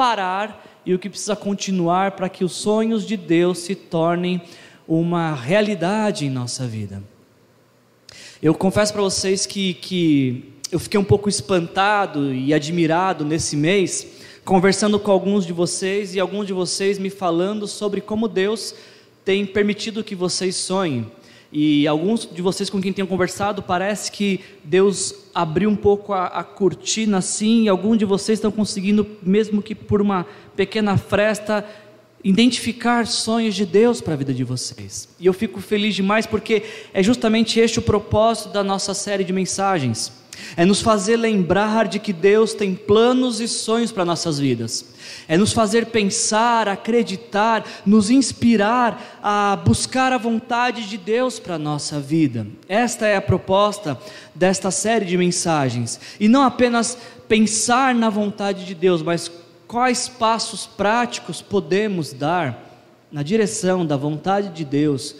parar e o que precisa continuar para que os sonhos de Deus se tornem uma realidade em nossa vida. Eu confesso para vocês que, que eu fiquei um pouco espantado e admirado nesse mês, conversando com alguns de vocês e alguns de vocês me falando sobre como Deus tem permitido que vocês sonhem. E alguns de vocês com quem tenho conversado, parece que Deus abriu um pouco a, a cortina assim, e alguns de vocês estão conseguindo, mesmo que por uma pequena fresta, identificar sonhos de Deus para a vida de vocês. E eu fico feliz demais porque é justamente este o propósito da nossa série de mensagens. É nos fazer lembrar de que Deus tem planos e sonhos para nossas vidas. É nos fazer pensar, acreditar, nos inspirar a buscar a vontade de Deus para a nossa vida. Esta é a proposta desta série de mensagens. E não apenas pensar na vontade de Deus, mas quais passos práticos podemos dar na direção da vontade de Deus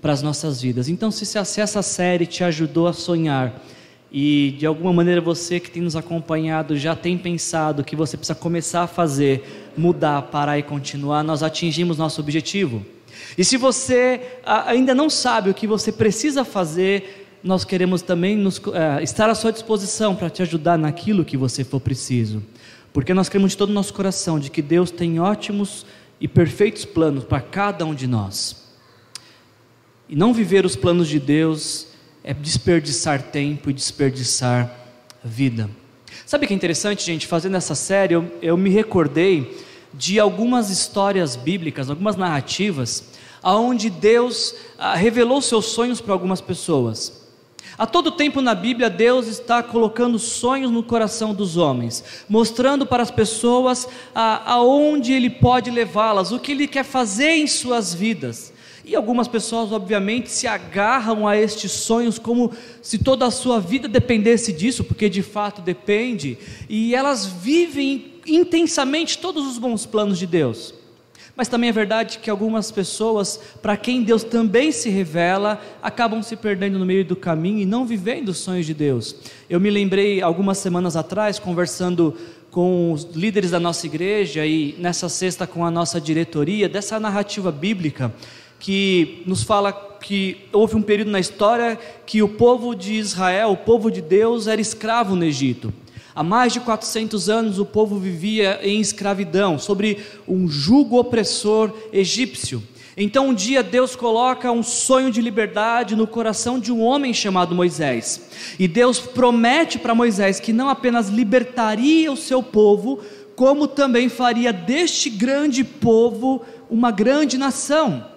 para as nossas vidas. Então, se, se essa série te ajudou a sonhar, e de alguma maneira você que tem nos acompanhado já tem pensado que você precisa começar a fazer, mudar, parar e continuar, nós atingimos nosso objetivo. E se você ainda não sabe o que você precisa fazer, nós queremos também nos, uh, estar à sua disposição para te ajudar naquilo que você for preciso. Porque nós cremos de todo o nosso coração de que Deus tem ótimos e perfeitos planos para cada um de nós. E não viver os planos de Deus é desperdiçar tempo e desperdiçar vida. Sabe que é interessante, gente? Fazendo essa série, eu, eu me recordei de algumas histórias bíblicas, algumas narrativas, aonde Deus ah, revelou seus sonhos para algumas pessoas. A todo tempo na Bíblia, Deus está colocando sonhos no coração dos homens, mostrando para as pessoas ah, aonde Ele pode levá-las, o que Ele quer fazer em suas vidas. E algumas pessoas, obviamente, se agarram a estes sonhos como se toda a sua vida dependesse disso, porque de fato depende, e elas vivem intensamente todos os bons planos de Deus. Mas também é verdade que algumas pessoas, para quem Deus também se revela, acabam se perdendo no meio do caminho e não vivendo os sonhos de Deus. Eu me lembrei algumas semanas atrás, conversando com os líderes da nossa igreja e nessa sexta com a nossa diretoria, dessa narrativa bíblica que nos fala que houve um período na história que o povo de Israel, o povo de Deus, era escravo no Egito. Há mais de 400 anos o povo vivia em escravidão, sobre um jugo opressor egípcio. Então um dia Deus coloca um sonho de liberdade no coração de um homem chamado Moisés. E Deus promete para Moisés que não apenas libertaria o seu povo, como também faria deste grande povo uma grande nação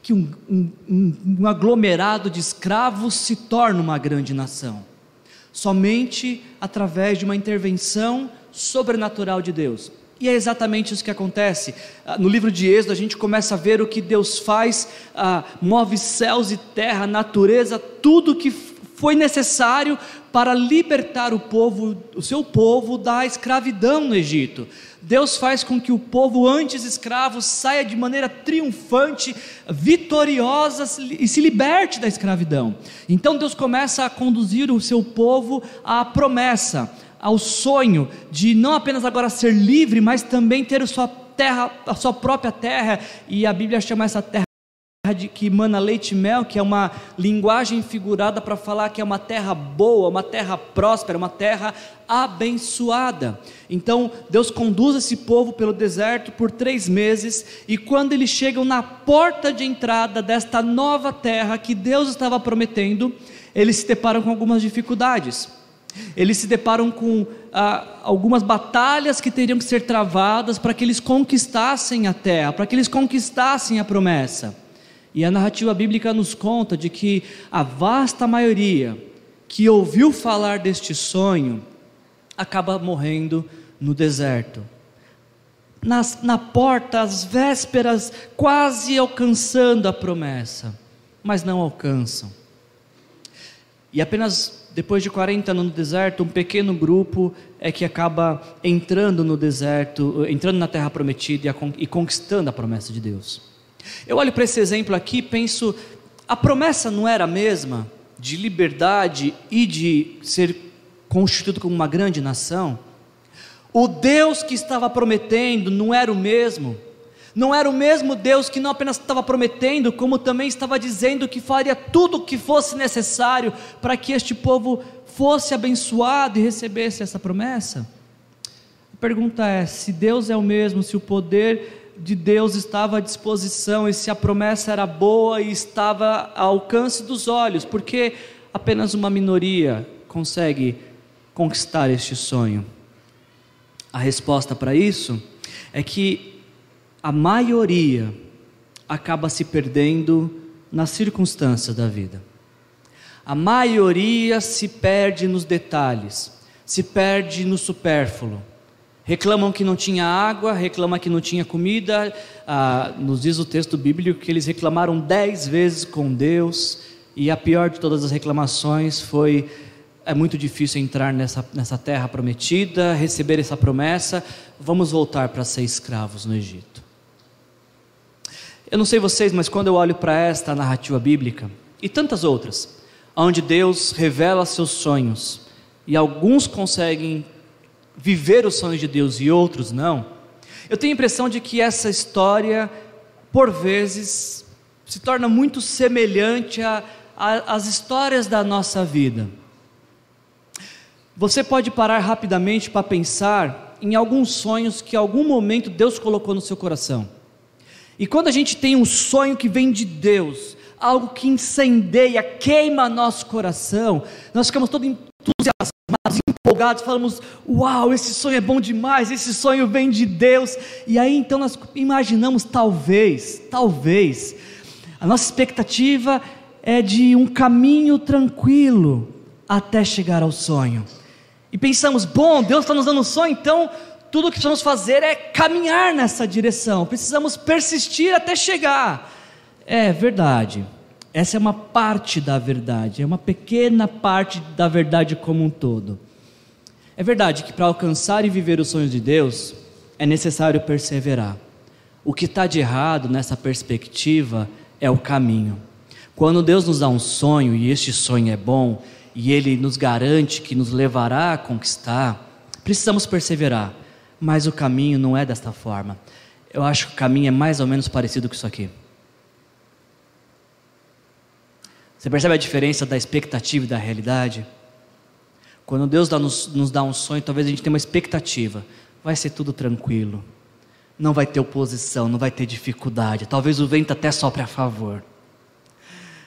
que um, um, um aglomerado de escravos se torna uma grande nação? Somente através de uma intervenção sobrenatural de Deus. E é exatamente isso que acontece. Ah, no livro de Êxodo, a gente começa a ver o que Deus faz, ah, move céus e terra, natureza, tudo que foi necessário para libertar o povo, o seu povo da escravidão no Egito. Deus faz com que o povo antes escravo saia de maneira triunfante, vitoriosa e se liberte da escravidão. Então Deus começa a conduzir o seu povo à promessa, ao sonho de não apenas agora ser livre, mas também ter a sua terra, a sua própria terra, e a Bíblia chama essa terra que emana leite e mel, que é uma linguagem figurada para falar que é uma terra boa, uma terra próspera, uma terra abençoada. Então, Deus conduz esse povo pelo deserto por três meses, e quando eles chegam na porta de entrada desta nova terra que Deus estava prometendo, eles se deparam com algumas dificuldades. Eles se deparam com ah, algumas batalhas que teriam que ser travadas para que eles conquistassem a terra, para que eles conquistassem a promessa. E a narrativa bíblica nos conta de que a vasta maioria que ouviu falar deste sonho acaba morrendo no deserto. Nas, na porta, às vésperas, quase alcançando a promessa, mas não alcançam. E apenas depois de 40 anos no deserto, um pequeno grupo é que acaba entrando no deserto, entrando na terra prometida e conquistando a promessa de Deus. Eu olho para esse exemplo aqui e penso: a promessa não era a mesma de liberdade e de ser constituído como uma grande nação? O Deus que estava prometendo não era o mesmo. Não era o mesmo Deus que não apenas estava prometendo, como também estava dizendo que faria tudo o que fosse necessário para que este povo fosse abençoado e recebesse essa promessa. A pergunta é: se Deus é o mesmo, se o poder de Deus estava à disposição e se a promessa era boa e estava ao alcance dos olhos, porque apenas uma minoria consegue conquistar este sonho? A resposta para isso é que a maioria acaba se perdendo nas circunstâncias da vida. A maioria se perde nos detalhes, se perde no supérfluo. Reclamam que não tinha água, reclamam que não tinha comida. Ah, nos diz o texto bíblico que eles reclamaram dez vezes com Deus, e a pior de todas as reclamações foi é muito difícil entrar nessa, nessa terra prometida, receber essa promessa, vamos voltar para ser escravos no Egito. Eu não sei vocês, mas quando eu olho para esta narrativa bíblica e tantas outras, onde Deus revela seus sonhos e alguns conseguem viver os sonhos de Deus e outros não, eu tenho a impressão de que essa história, por vezes, se torna muito semelhante às histórias da nossa vida. Você pode parar rapidamente para pensar em alguns sonhos que em algum momento Deus colocou no seu coração. E quando a gente tem um sonho que vem de Deus, algo que incendeia, queima nosso coração, nós ficamos todos entusiasmados, empolgados, falamos: Uau, esse sonho é bom demais, esse sonho vem de Deus. E aí então nós imaginamos, talvez, talvez, a nossa expectativa é de um caminho tranquilo até chegar ao sonho e pensamos, bom, Deus está nos dando um sonho, então tudo o que precisamos fazer é caminhar nessa direção, precisamos persistir até chegar. É verdade, essa é uma parte da verdade, é uma pequena parte da verdade como um todo. É verdade que para alcançar e viver os sonhos de Deus é necessário perseverar. O que está de errado nessa perspectiva é o caminho. Quando Deus nos dá um sonho e este sonho é bom, e Ele nos garante que nos levará a conquistar, precisamos perseverar, mas o caminho não é desta forma. Eu acho que o caminho é mais ou menos parecido com isso aqui. Você percebe a diferença da expectativa e da realidade? Quando Deus dá, nos, nos dá um sonho, talvez a gente tenha uma expectativa, vai ser tudo tranquilo, não vai ter oposição, não vai ter dificuldade, talvez o vento até sopre a favor,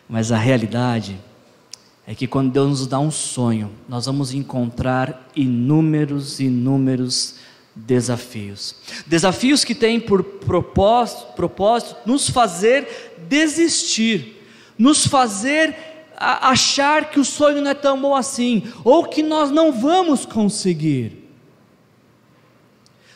mas a realidade é que quando Deus nos dá um sonho, nós vamos encontrar inúmeros, inúmeros desafios. Desafios que têm por propósito, propósito nos fazer desistir, nos fazer achar que o sonho não é tão bom assim, ou que nós não vamos conseguir.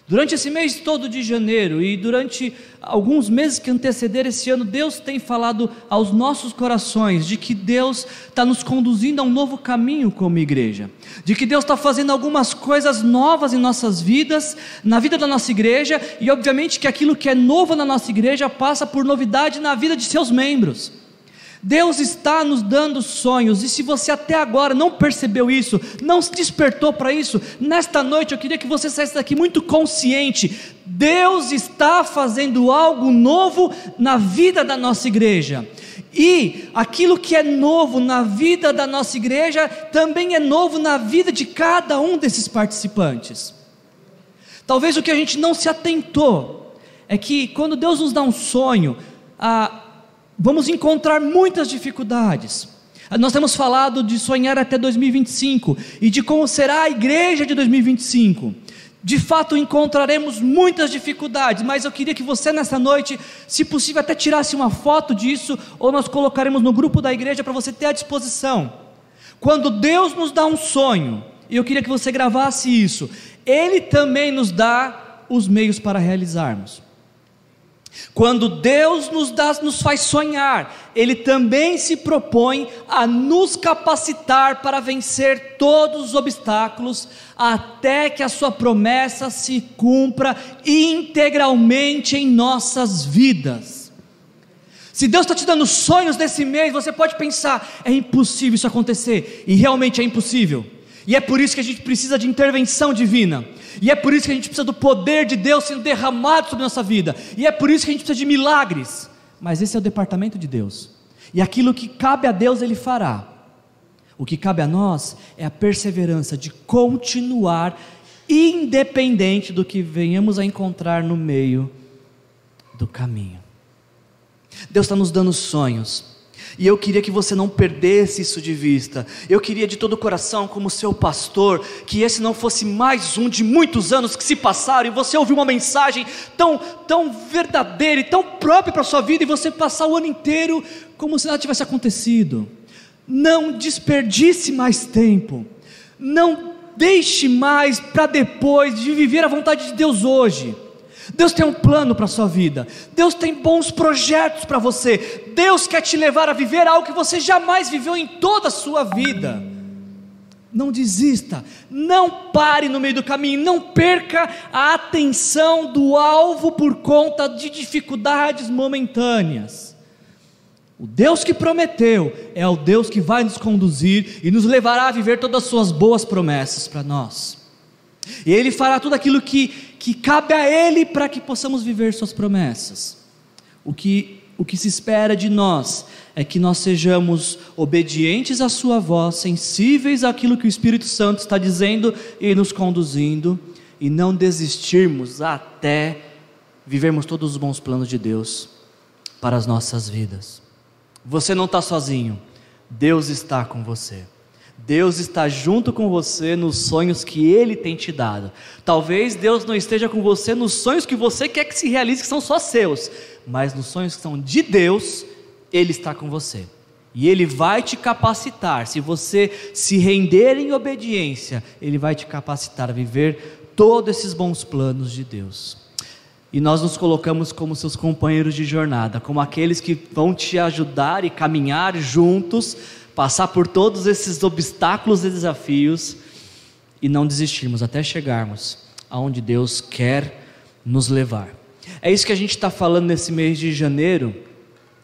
Durante esse mês todo de janeiro e durante alguns meses que antecederam esse ano, Deus tem falado aos nossos corações de que Deus está nos conduzindo a um novo caminho como igreja, de que Deus está fazendo algumas coisas novas em nossas vidas, na vida da nossa igreja, e obviamente que aquilo que é novo na nossa igreja passa por novidade na vida de seus membros. Deus está nos dando sonhos, e se você até agora não percebeu isso, não se despertou para isso, nesta noite eu queria que você saísse daqui muito consciente: Deus está fazendo algo novo na vida da nossa igreja. E aquilo que é novo na vida da nossa igreja também é novo na vida de cada um desses participantes. Talvez o que a gente não se atentou é que quando Deus nos dá um sonho, a vamos encontrar muitas dificuldades. Nós temos falado de sonhar até 2025 e de como será a igreja de 2025. De fato, encontraremos muitas dificuldades, mas eu queria que você nessa noite, se possível, até tirasse uma foto disso, ou nós colocaremos no grupo da igreja para você ter à disposição. Quando Deus nos dá um sonho, e eu queria que você gravasse isso, Ele também nos dá os meios para realizarmos. Quando Deus nos, dá, nos faz sonhar, Ele também se propõe a nos capacitar para vencer todos os obstáculos, até que a Sua promessa se cumpra integralmente em nossas vidas. Se Deus está te dando sonhos nesse mês, você pode pensar: é impossível isso acontecer, e realmente é impossível, e é por isso que a gente precisa de intervenção divina. E é por isso que a gente precisa do poder de Deus sendo derramado sobre a nossa vida. E é por isso que a gente precisa de milagres. Mas esse é o departamento de Deus. E aquilo que cabe a Deus, Ele fará. O que cabe a nós é a perseverança de continuar, independente do que venhamos a encontrar no meio do caminho. Deus está nos dando sonhos. E eu queria que você não perdesse isso de vista. Eu queria de todo o coração, como seu pastor, que esse não fosse mais um de muitos anos que se passaram e você ouviu uma mensagem tão, tão verdadeira e tão própria para a sua vida e você passar o ano inteiro como se nada tivesse acontecido. Não desperdice mais tempo. Não deixe mais para depois de viver a vontade de Deus hoje. Deus tem um plano para a sua vida, Deus tem bons projetos para você, Deus quer te levar a viver algo que você jamais viveu em toda a sua vida. Não desista, não pare no meio do caminho, não perca a atenção do alvo por conta de dificuldades momentâneas. O Deus que prometeu é o Deus que vai nos conduzir e nos levará a viver todas as suas boas promessas para nós. E Ele fará tudo aquilo que que cabe a Ele para que possamos viver Suas promessas. O que, o que se espera de nós é que nós sejamos obedientes à Sua voz, sensíveis àquilo que o Espírito Santo está dizendo e nos conduzindo, e não desistirmos até vivermos todos os bons planos de Deus para as nossas vidas. Você não está sozinho, Deus está com você. Deus está junto com você nos sonhos que Ele tem te dado. Talvez Deus não esteja com você nos sonhos que você quer que se realize, que são só seus, mas nos sonhos que são de Deus, Ele está com você. E Ele vai te capacitar, se você se render em obediência, Ele vai te capacitar a viver todos esses bons planos de Deus. E nós nos colocamos como seus companheiros de jornada, como aqueles que vão te ajudar e caminhar juntos passar por todos esses obstáculos e desafios e não desistirmos até chegarmos aonde Deus quer nos levar. É isso que a gente está falando nesse mês de janeiro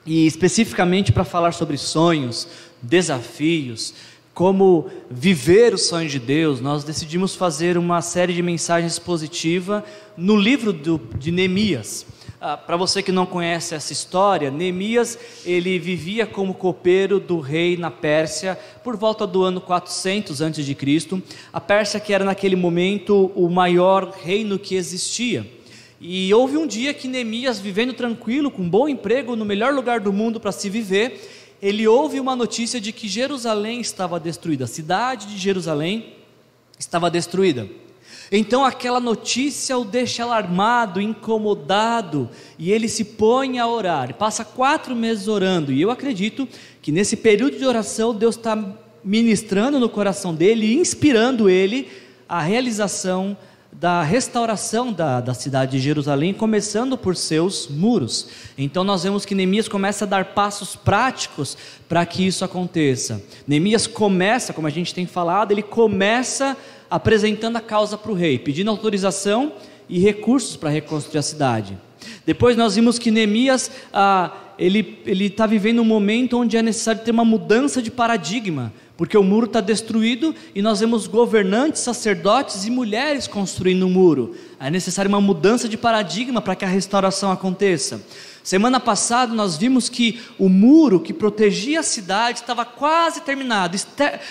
e especificamente para falar sobre sonhos, desafios, como viver o sonho de Deus, nós decidimos fazer uma série de mensagens expositiva no livro do, de Neemias. Ah, Para você que não conhece essa história, Neemias ele vivia como copeiro do rei na Pérsia por volta do ano 400 a.C. A Pérsia que era naquele momento o maior reino que existia. E houve um dia que Neemias, vivendo tranquilo, com um bom emprego, no melhor lugar do mundo para se viver, ele ouve uma notícia de que Jerusalém estava destruída, a cidade de Jerusalém estava destruída. Então aquela notícia o deixa alarmado, incomodado, e ele se põe a orar. Passa quatro meses orando, e eu acredito que nesse período de oração Deus está ministrando no coração dele, inspirando ele a realização da restauração da, da cidade de Jerusalém, começando por seus muros. Então nós vemos que Neemias começa a dar passos práticos para que isso aconteça. Neemias começa, como a gente tem falado, ele começa apresentando a causa para o rei, pedindo autorização e recursos para reconstruir a cidade. Depois nós vimos que Neemias ah, ele está vivendo um momento onde é necessário ter uma mudança de paradigma, porque o muro está destruído e nós vemos governantes, sacerdotes e mulheres construindo o um muro. É necessário uma mudança de paradigma para que a restauração aconteça. Semana passada nós vimos que o muro que protegia a cidade estava quase terminado.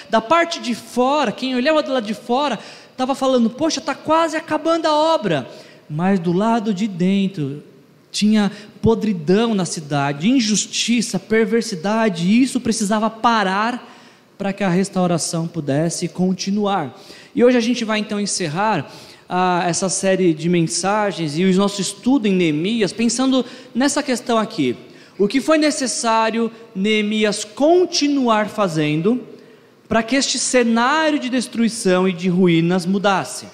Da parte de fora, quem olhava do lado de fora, estava falando: Poxa, está quase acabando a obra. Mas do lado de dentro tinha podridão na cidade, injustiça, perversidade, e isso precisava parar para que a restauração pudesse continuar. E hoje a gente vai então encerrar ah, essa série de mensagens e o nosso estudo em Neemias, pensando nessa questão aqui. O que foi necessário Neemias continuar fazendo para que este cenário de destruição e de ruínas mudasse?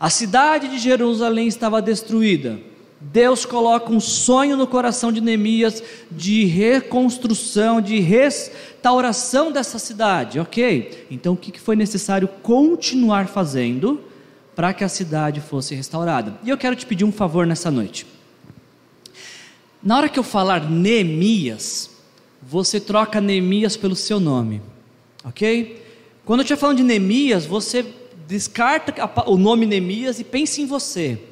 A cidade de Jerusalém estava destruída. Deus coloca um sonho no coração de Neemias de reconstrução, de restauração dessa cidade, ok? Então o que foi necessário continuar fazendo para que a cidade fosse restaurada. E eu quero te pedir um favor nessa noite. Na hora que eu falar Neemias, você troca Neemias pelo seu nome, ok? Quando eu estiver falando de Neemias, você descarta o nome Neemias e pense em você,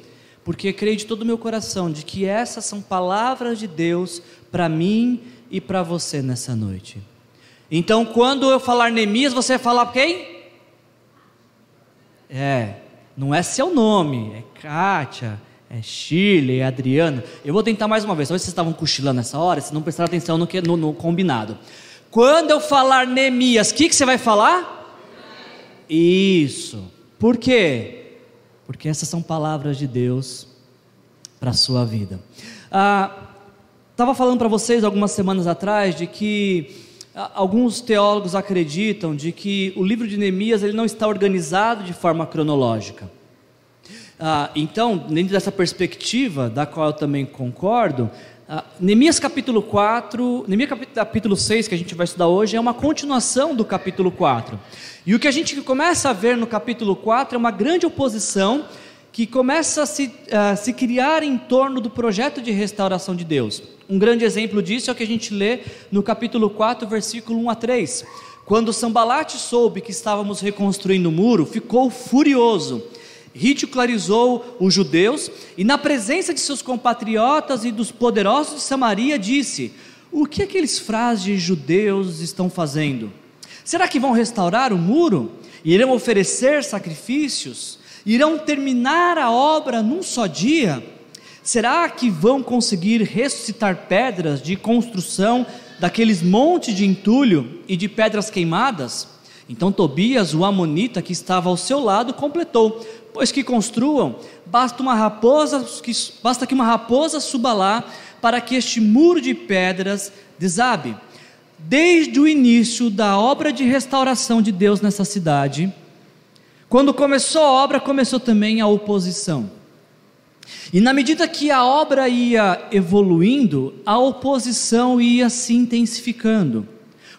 porque creio de todo o meu coração de que essas são palavras de Deus para mim e para você nessa noite. Então, quando eu falar Neemias, você vai falar quem? É, não é seu nome, é Kátia, é Shirley, é Adriana. Eu vou tentar mais uma vez, talvez vocês estavam cochilando nessa hora, se não prestar atenção no, que, no, no combinado. Quando eu falar Neemias, o que, que você vai falar? Isso. Por quê? Porque essas são palavras de Deus para a sua vida. Estava ah, falando para vocês algumas semanas atrás de que alguns teólogos acreditam de que o livro de Neemias ele não está organizado de forma cronológica. Ah, então, dentro dessa perspectiva, da qual eu também concordo, ah, Neemias capítulo 4, Neemias capítulo 6, que a gente vai estudar hoje, é uma continuação do capítulo 4. E o que a gente começa a ver no capítulo 4 é uma grande oposição que começa a se, a se criar em torno do projeto de restauração de Deus. Um grande exemplo disso é o que a gente lê no capítulo 4, versículo 1 a 3. Quando Sambalate soube que estávamos reconstruindo o muro, ficou furioso ridicularizou os judeus e, na presença de seus compatriotas e dos poderosos de Samaria, disse: O que aqueles frágeis judeus estão fazendo? Será que vão restaurar o muro? Irão oferecer sacrifícios? Irão terminar a obra num só dia? Será que vão conseguir ressuscitar pedras de construção daqueles montes de entulho e de pedras queimadas? Então Tobias, o amonita que estava ao seu lado, completou: Pois que construam, basta uma raposa, que, basta que uma raposa suba lá para que este muro de pedras desabe. Desde o início da obra de restauração de Deus nessa cidade, quando começou a obra, começou também a oposição. E na medida que a obra ia evoluindo, a oposição ia se intensificando.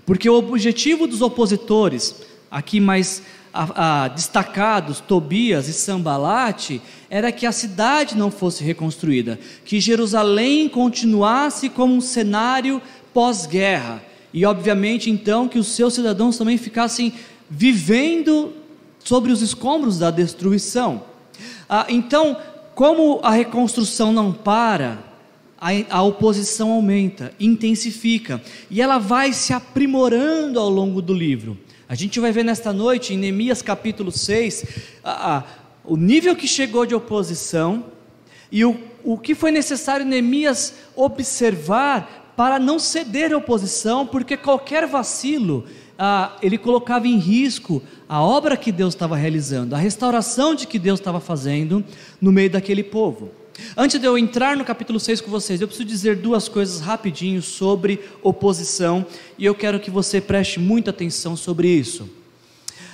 Porque o objetivo dos opositores, aqui mais a, a, destacados, Tobias e Sambalate, era que a cidade não fosse reconstruída, que Jerusalém continuasse como um cenário pós-guerra, e obviamente então que os seus cidadãos também ficassem vivendo sobre os escombros da destruição. Ah, então, como a reconstrução não para, a, a oposição aumenta, intensifica, e ela vai se aprimorando ao longo do livro. A gente vai ver nesta noite, em Neemias capítulo 6, a, a, o nível que chegou de oposição e o, o que foi necessário Neemias observar para não ceder à oposição, porque qualquer vacilo ah, ele colocava em risco a obra que Deus estava realizando, a restauração de que Deus estava fazendo no meio daquele povo. Antes de eu entrar no capítulo 6 com vocês, eu preciso dizer duas coisas rapidinho sobre oposição e eu quero que você preste muita atenção sobre isso.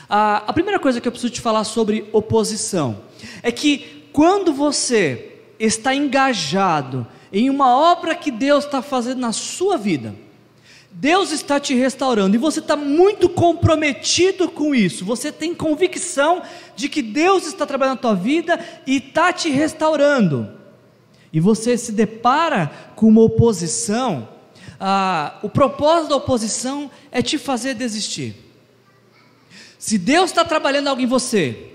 A, a primeira coisa que eu preciso te falar sobre oposição é que quando você está engajado em uma obra que Deus está fazendo na sua vida, Deus está te restaurando e você está muito comprometido com isso. Você tem convicção de que Deus está trabalhando na tua vida e está te restaurando. E você se depara com uma oposição. Ah, o propósito da oposição é te fazer desistir. Se Deus está trabalhando algo em você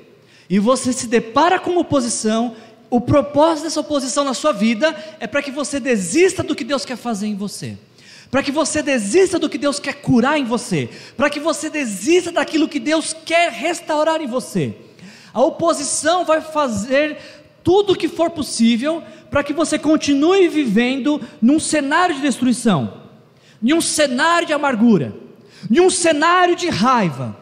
e você se depara com uma oposição, o propósito dessa oposição na sua vida é para que você desista do que Deus quer fazer em você para que você desista do que Deus quer curar em você, para que você desista daquilo que Deus quer restaurar em você. A oposição vai fazer tudo o que for possível para que você continue vivendo num cenário de destruição, em um cenário de amargura, em um cenário de raiva.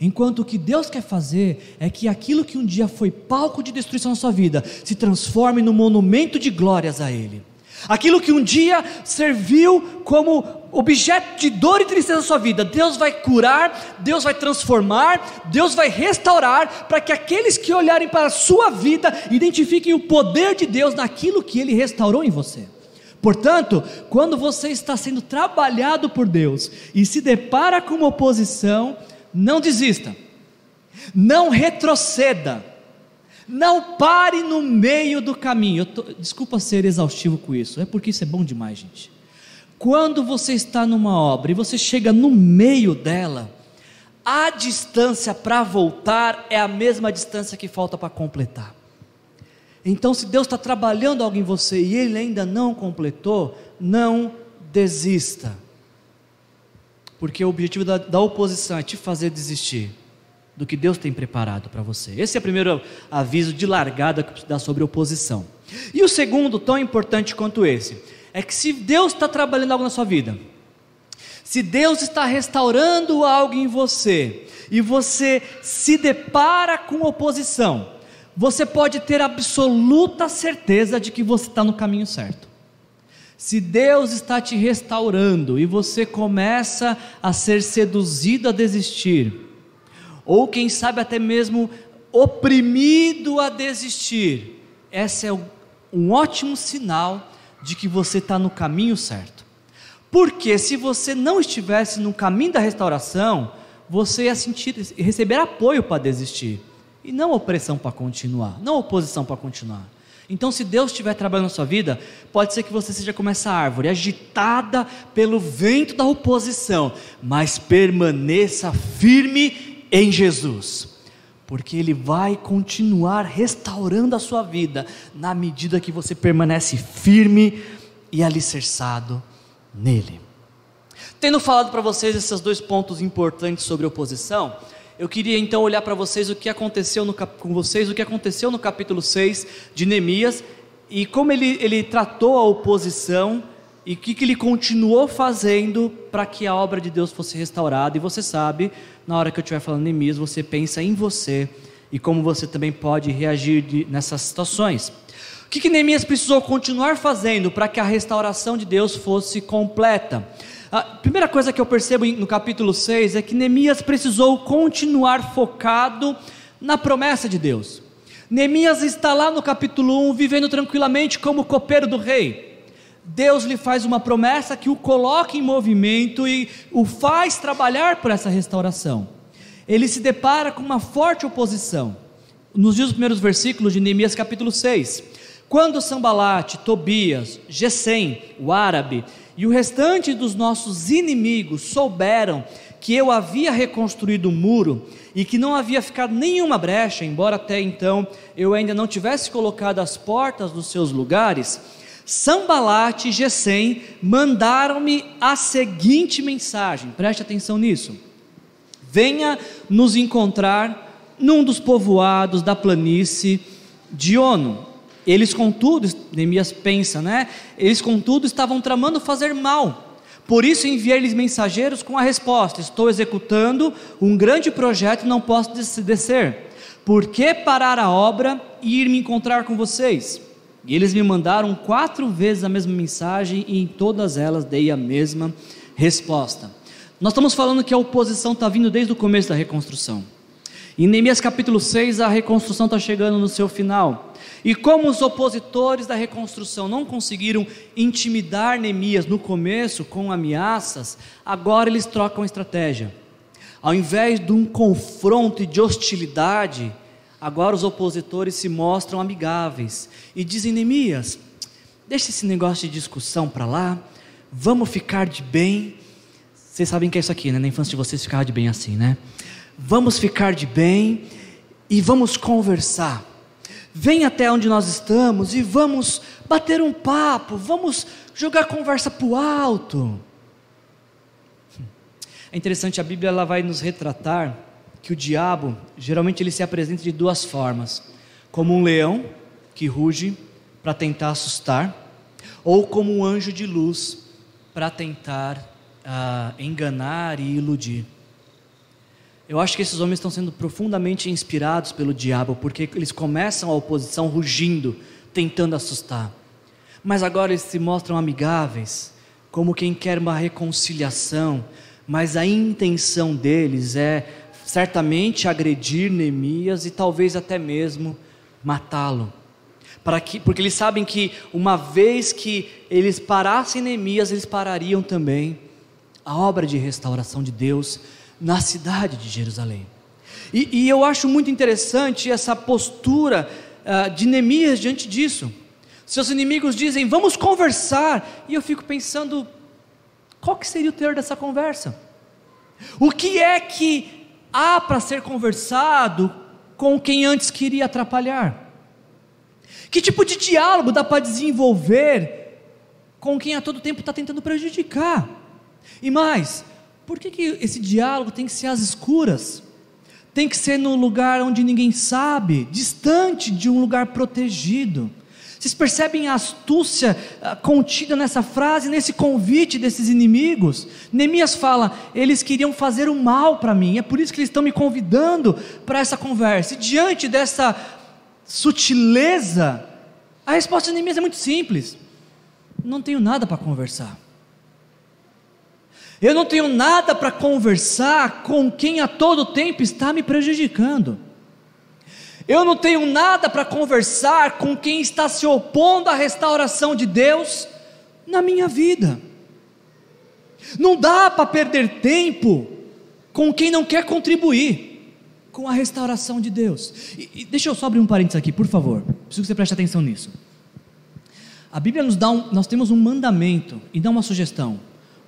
Enquanto o que Deus quer fazer é que aquilo que um dia foi palco de destruição na sua vida se transforme num monumento de glórias a Ele. Aquilo que um dia serviu como objeto de dor e tristeza na sua vida, Deus vai curar, Deus vai transformar, Deus vai restaurar, para que aqueles que olharem para a sua vida identifiquem o poder de Deus naquilo que Ele restaurou em você. Portanto, quando você está sendo trabalhado por Deus e se depara com uma oposição, não desista, não retroceda, não pare no meio do caminho. Tô, desculpa ser exaustivo com isso, é porque isso é bom demais, gente. Quando você está numa obra e você chega no meio dela, a distância para voltar é a mesma distância que falta para completar. Então, se Deus está trabalhando algo em você e Ele ainda não completou, não desista. Porque o objetivo da, da oposição é te fazer desistir do que Deus tem preparado para você. Esse é o primeiro aviso de largada que dá sobre oposição. E o segundo, tão importante quanto esse, é que se Deus está trabalhando algo na sua vida, se Deus está restaurando algo em você, e você se depara com oposição, você pode ter absoluta certeza de que você está no caminho certo. Se Deus está te restaurando e você começa a ser seduzido a desistir, ou quem sabe até mesmo oprimido a desistir, esse é um ótimo sinal de que você está no caminho certo. Porque se você não estivesse no caminho da restauração, você ia sentir, receber apoio para desistir, e não opressão para continuar, não oposição para continuar. Então, se Deus estiver trabalhando na sua vida, pode ser que você seja como essa árvore, agitada pelo vento da oposição, mas permaneça firme em Jesus, porque Ele vai continuar restaurando a sua vida na medida que você permanece firme e alicerçado nele. Tendo falado para vocês esses dois pontos importantes sobre oposição, eu queria então olhar para vocês o que aconteceu no, com vocês o que aconteceu no capítulo 6 de Neemias e como ele, ele tratou a oposição e o que, que ele continuou fazendo para que a obra de Deus fosse restaurada. E você sabe, na hora que eu estiver falando Neemias, você pensa em você e como você também pode reagir nessas situações. O que, que Neemias precisou continuar fazendo para que a restauração de Deus fosse completa? A primeira coisa que eu percebo no capítulo 6 é que Neemias precisou continuar focado na promessa de Deus. Neemias está lá no capítulo 1, vivendo tranquilamente como copeiro do rei. Deus lhe faz uma promessa que o coloca em movimento e o faz trabalhar por essa restauração. Ele se depara com uma forte oposição. Nos dias primeiros versículos de Neemias capítulo 6, quando Sambalate, Tobias, Gesem, o árabe, e o restante dos nossos inimigos souberam que eu havia reconstruído o muro e que não havia ficado nenhuma brecha, embora até então eu ainda não tivesse colocado as portas dos seus lugares, Sambalate e Gesem mandaram-me a seguinte mensagem, preste atenção nisso: venha nos encontrar num dos povoados da planície de Ono eles, contudo, Neemias pensa, né? Eles, contudo, estavam tramando fazer mal. Por isso enviei-lhes mensageiros com a resposta: Estou executando um grande projeto e não posso descer. Por que parar a obra e ir me encontrar com vocês? E eles me mandaram quatro vezes a mesma mensagem e em todas elas dei a mesma resposta. Nós estamos falando que a oposição está vindo desde o começo da reconstrução. Em Neemias capítulo 6, a reconstrução está chegando no seu final. E como os opositores da reconstrução não conseguiram intimidar Neemias no começo com ameaças, agora eles trocam estratégia. Ao invés de um confronto e de hostilidade, agora os opositores se mostram amigáveis e dizem: Neemias, deixa esse negócio de discussão para lá, vamos ficar de bem. Vocês sabem que é isso aqui, né? Na infância de vocês ficar de bem assim, né? Vamos ficar de bem e vamos conversar vem até onde nós estamos e vamos bater um papo, vamos jogar conversa para o alto. É interessante, a Bíblia ela vai nos retratar que o diabo, geralmente ele se apresenta de duas formas: como um leão que ruge para tentar assustar, ou como um anjo de luz para tentar uh, enganar e iludir. Eu acho que esses homens estão sendo profundamente inspirados pelo diabo, porque eles começam a oposição rugindo, tentando assustar. Mas agora eles se mostram amigáveis, como quem quer uma reconciliação, mas a intenção deles é certamente agredir Neemias e talvez até mesmo matá-lo. Para que, porque eles sabem que uma vez que eles parassem Neemias, eles parariam também a obra de restauração de Deus na cidade de Jerusalém. E, e eu acho muito interessante essa postura uh, de Neemias diante disso. Seus inimigos dizem, vamos conversar, e eu fico pensando, qual que seria o teor dessa conversa? O que é que há para ser conversado com quem antes queria atrapalhar? Que tipo de diálogo dá para desenvolver com quem a todo tempo está tentando prejudicar? E mais, por que, que esse diálogo tem que ser às escuras? Tem que ser num lugar onde ninguém sabe, distante de um lugar protegido. Vocês percebem a astúcia ah, contida nessa frase, nesse convite desses inimigos? Neemias fala: eles queriam fazer o mal para mim, é por isso que eles estão me convidando para essa conversa. E diante dessa sutileza, a resposta de Neemias é muito simples: não tenho nada para conversar. Eu não tenho nada para conversar com quem a todo tempo está me prejudicando. Eu não tenho nada para conversar com quem está se opondo à restauração de Deus na minha vida. Não dá para perder tempo com quem não quer contribuir com a restauração de Deus. E, e deixa eu só abrir um parênteses aqui, por favor. Preciso que você preste atenção nisso. A Bíblia nos dá um, nós temos um mandamento e dá uma sugestão,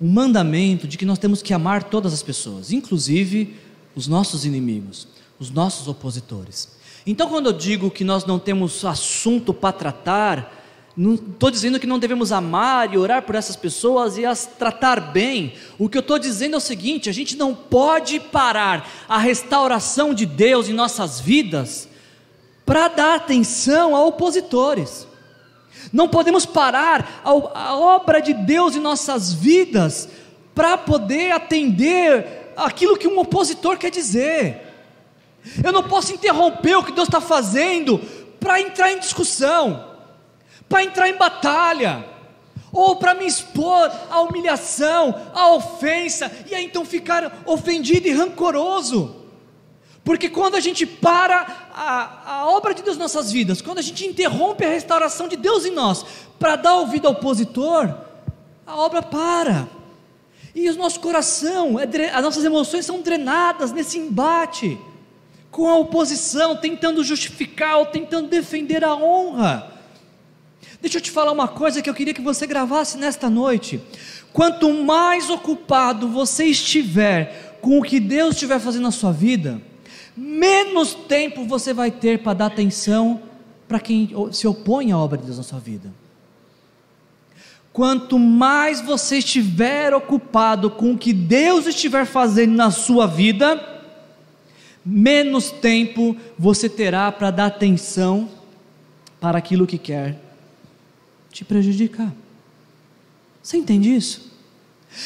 um mandamento de que nós temos que amar todas as pessoas, inclusive os nossos inimigos, os nossos opositores. Então, quando eu digo que nós não temos assunto para tratar, não estou dizendo que não devemos amar e orar por essas pessoas e as tratar bem. O que eu estou dizendo é o seguinte: a gente não pode parar a restauração de Deus em nossas vidas para dar atenção a opositores. Não podemos parar a obra de Deus em nossas vidas para poder atender aquilo que um opositor quer dizer. Eu não posso interromper o que Deus está fazendo para entrar em discussão, para entrar em batalha, ou para me expor à humilhação, à ofensa, e aí então ficar ofendido e rancoroso. Porque quando a gente para a, a obra de Deus em nossas vidas, quando a gente interrompe a restauração de Deus em nós, para dar ouvido ao opositor, a obra para. E o nosso coração, é, as nossas emoções são drenadas nesse embate com a oposição, tentando justificar ou tentando defender a honra. Deixa eu te falar uma coisa que eu queria que você gravasse nesta noite. Quanto mais ocupado você estiver com o que Deus estiver fazendo na sua vida, menos tempo você vai ter para dar atenção para quem se opõe à obra de Deus na sua vida. Quanto mais você estiver ocupado com o que Deus estiver fazendo na sua vida, menos tempo você terá para dar atenção para aquilo que quer te prejudicar. Você entende isso?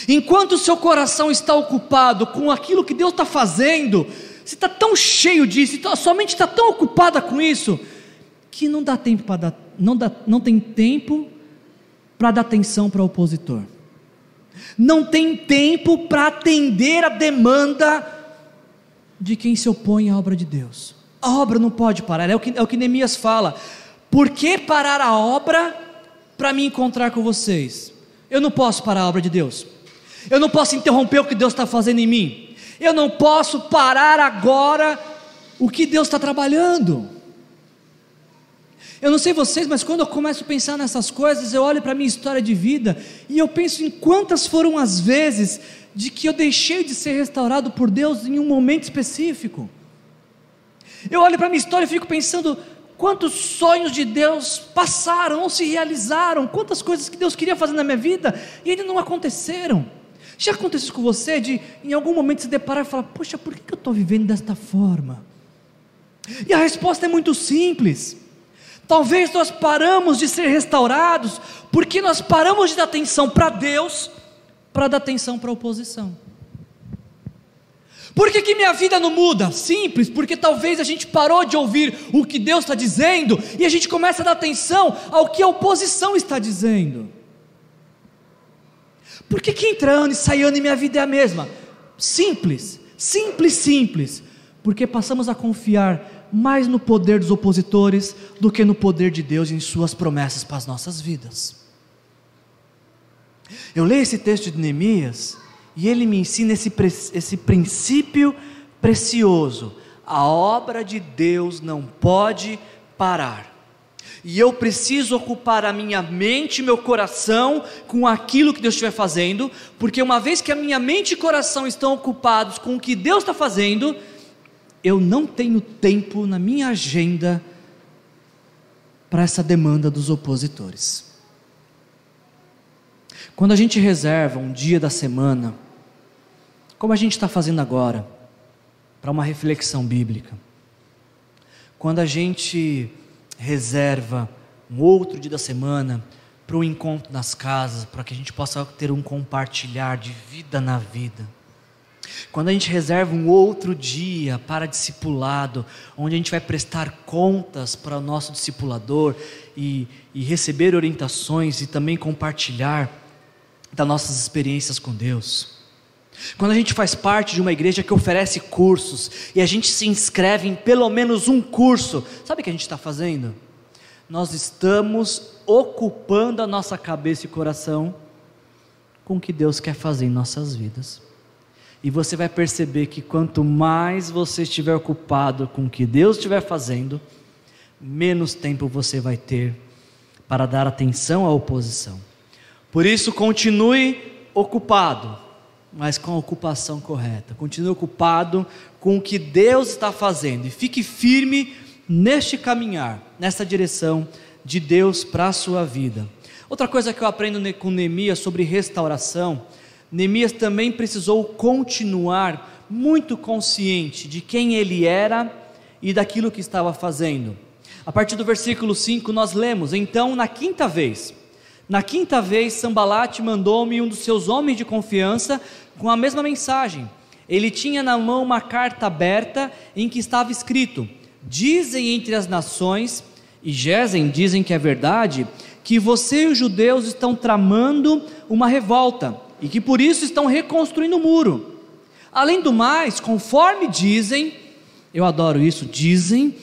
Enquanto o seu coração está ocupado com aquilo que Deus está fazendo, você está tão cheio disso, a sua mente está tão ocupada com isso, que não dá tempo para dar, não, dá, não tem tempo para dar atenção para o opositor, não tem tempo para atender a demanda de quem se opõe à obra de Deus. A obra não pode parar, é o que, é o que Neemias fala. Por que parar a obra para me encontrar com vocês? Eu não posso parar a obra de Deus. Eu não posso interromper o que Deus está fazendo em mim. Eu não posso parar agora o que Deus está trabalhando. Eu não sei vocês, mas quando eu começo a pensar nessas coisas, eu olho para a minha história de vida e eu penso em quantas foram as vezes de que eu deixei de ser restaurado por Deus em um momento específico. Eu olho para a minha história e fico pensando quantos sonhos de Deus passaram, não se realizaram, quantas coisas que Deus queria fazer na minha vida e ainda não aconteceram. Já aconteceu com você de em algum momento se deparar e falar: Poxa, por que eu estou vivendo desta forma? E a resposta é muito simples. Talvez nós paramos de ser restaurados porque nós paramos de dar atenção para Deus para dar atenção para a oposição. Por que, que minha vida não muda? Simples, porque talvez a gente parou de ouvir o que Deus está dizendo e a gente começa a dar atenção ao que a oposição está dizendo. Por que, que entra ano e sai ano e minha vida é a mesma? Simples, simples, simples, porque passamos a confiar mais no poder dos opositores do que no poder de Deus e em Suas promessas para as nossas vidas. Eu leio esse texto de Neemias e ele me ensina esse, esse princípio precioso. A obra de Deus não pode parar. E eu preciso ocupar a minha mente, meu coração com aquilo que Deus estiver fazendo, porque uma vez que a minha mente e coração estão ocupados com o que Deus está fazendo, eu não tenho tempo na minha agenda para essa demanda dos opositores. Quando a gente reserva um dia da semana, como a gente está fazendo agora, para uma reflexão bíblica, quando a gente reserva um outro dia da semana para um encontro nas casas, para que a gente possa ter um compartilhar de vida na vida. Quando a gente reserva um outro dia para discipulado, onde a gente vai prestar contas para o nosso discipulador e, e receber orientações e também compartilhar das nossas experiências com Deus. Quando a gente faz parte de uma igreja que oferece cursos e a gente se inscreve em pelo menos um curso, sabe o que a gente está fazendo? Nós estamos ocupando a nossa cabeça e coração com o que Deus quer fazer em nossas vidas. E você vai perceber que quanto mais você estiver ocupado com o que Deus estiver fazendo, menos tempo você vai ter para dar atenção à oposição. Por isso, continue ocupado mas com a ocupação correta. Continue ocupado com o que Deus está fazendo e fique firme neste caminhar, nessa direção de Deus para a sua vida. Outra coisa que eu aprendo com Neemias sobre restauração, Neemias também precisou continuar muito consciente de quem ele era e daquilo que estava fazendo. A partir do versículo 5 nós lemos: Então, na quinta vez, na quinta vez, Sambalate mandou-me um dos seus homens de confiança com a mesma mensagem. Ele tinha na mão uma carta aberta em que estava escrito: Dizem entre as nações, e Gesem dizem que é verdade, que você e os judeus estão tramando uma revolta e que por isso estão reconstruindo o muro. Além do mais, conforme dizem, eu adoro isso, dizem,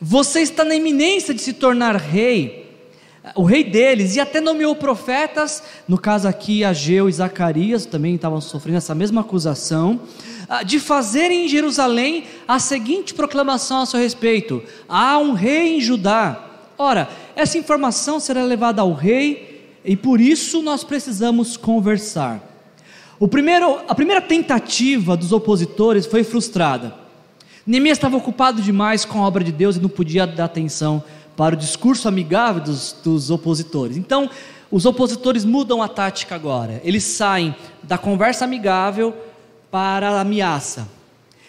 você está na iminência de se tornar rei o rei deles, e até nomeou profetas, no caso aqui Ageu e Zacarias também estavam sofrendo essa mesma acusação, ah, de fazerem em Jerusalém a seguinte proclamação a seu respeito: há um rei em Judá. Ora, essa informação será levada ao rei, e por isso nós precisamos conversar. O primeiro, a primeira tentativa dos opositores foi frustrada. Neemias estava ocupado demais com a obra de Deus e não podia dar atenção para o discurso amigável dos, dos opositores. Então, os opositores mudam a tática agora. Eles saem da conversa amigável para a ameaça.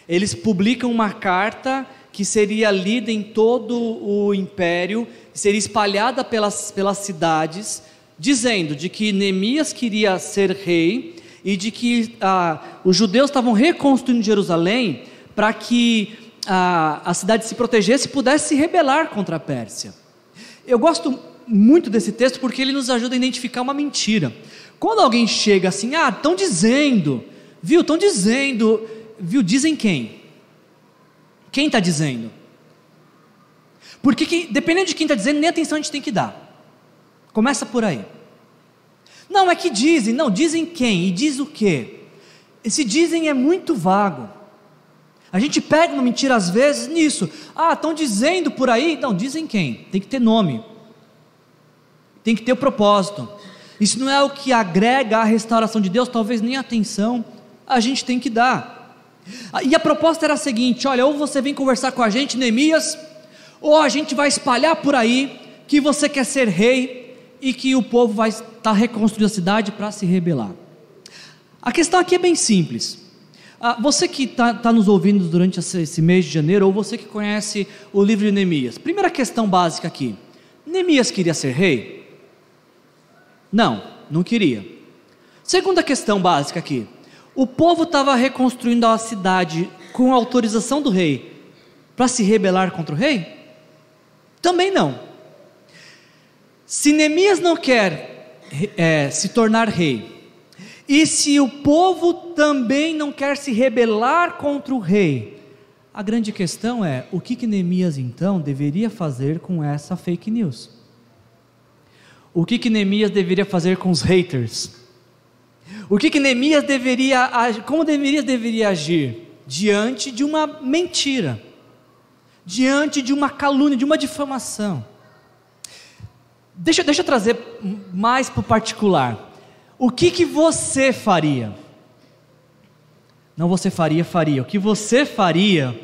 Eles publicam uma carta que seria lida em todo o império, seria espalhada pelas, pelas cidades, dizendo de que Neemias queria ser rei e de que ah, os judeus estavam reconstruindo Jerusalém para que a, a cidade se protegesse e pudesse se rebelar contra a Pérsia. Eu gosto muito desse texto porque ele nos ajuda a identificar uma mentira. Quando alguém chega assim, ah, estão dizendo, viu, estão dizendo, viu, dizem quem? Quem está dizendo? Porque que, dependendo de quem está dizendo, nem atenção a gente tem que dar. Começa por aí. Não, é que dizem, não, dizem quem? E diz o quê? Esse dizem é muito vago. A gente pega uma mentira às vezes nisso. Ah, estão dizendo por aí. Não, dizem quem? Tem que ter nome. Tem que ter o propósito. Isso não é o que agrega à restauração de Deus, talvez nem atenção a gente tem que dar. E a proposta era a seguinte: olha, ou você vem conversar com a gente, Neemias, ou a gente vai espalhar por aí que você quer ser rei e que o povo vai estar reconstruindo a cidade para se rebelar. A questão aqui é bem simples. Ah, você que está tá nos ouvindo durante esse mês de janeiro, ou você que conhece o livro de Neemias, primeira questão básica aqui: Neemias queria ser rei? Não, não queria. Segunda questão básica aqui: o povo estava reconstruindo a cidade com autorização do rei para se rebelar contra o rei? Também não. Se Neemias não quer é, se tornar rei, e se o povo também não quer se rebelar contra o rei, a grande questão é: o que, que Neemias então deveria fazer com essa fake news? O que, que Neemias deveria fazer com os haters? O que, que Neemias deveria, como Neemias deveria agir diante de uma mentira, diante de uma calúnia, de uma difamação? Deixa, deixa eu trazer mais para o particular. O que, que você faria? Não você faria, faria. O que você faria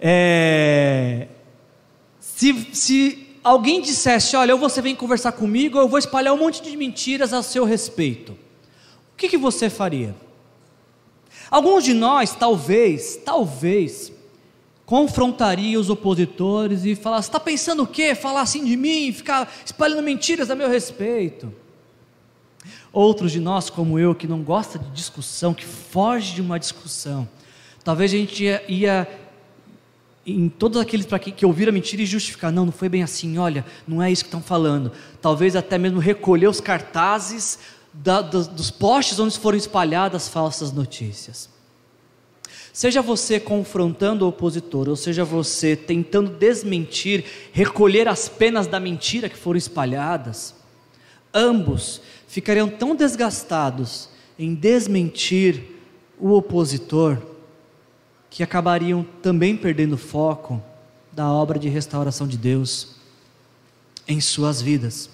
é, se, se alguém dissesse, olha, ou você vem conversar comigo, ou eu vou espalhar um monte de mentiras a seu respeito. O que, que você faria? Alguns de nós, talvez, talvez, confrontaria os opositores e falar: está pensando o quê? Falar assim de mim, ficar espalhando mentiras a meu respeito. Outros de nós, como eu, que não gosta de discussão, que foge de uma discussão, talvez a gente ia, ia em todos aqueles para que, que ouviram a mentira e justificar, não, não foi bem assim, olha, não é isso que estão falando. Talvez até mesmo recolher os cartazes da, dos postes onde foram espalhadas falsas notícias. Seja você confrontando o opositor, ou seja você tentando desmentir, recolher as penas da mentira que foram espalhadas, ambos ficariam tão desgastados em desmentir o opositor que acabariam também perdendo foco da obra de restauração de Deus em suas vidas.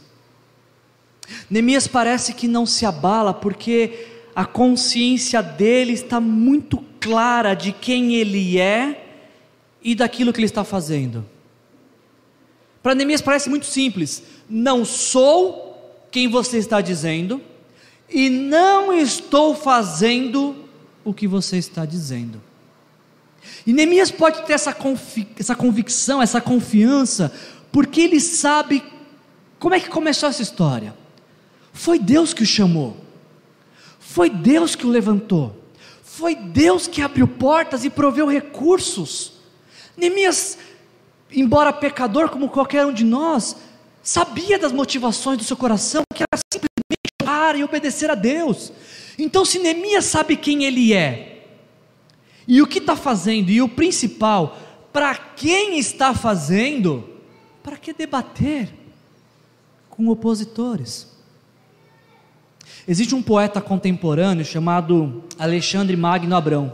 Neemias parece que não se abala porque a consciência dele está muito clara de quem ele é e daquilo que ele está fazendo. Para Neemias parece muito simples: não sou quem você está dizendo e não estou fazendo o que você está dizendo. E Neemias pode ter essa, essa convicção, essa confiança, porque ele sabe como é que começou essa história. Foi Deus que o chamou, foi Deus que o levantou, foi Deus que abriu portas e proveu recursos. Neemias, embora pecador como qualquer um de nós, sabia das motivações do seu coração, que era simplesmente orar e obedecer a Deus. Então, se Neemias sabe quem ele é, e o que está fazendo, e o principal, para quem está fazendo, para que debater com opositores? Existe um poeta contemporâneo chamado Alexandre Magno Abrão.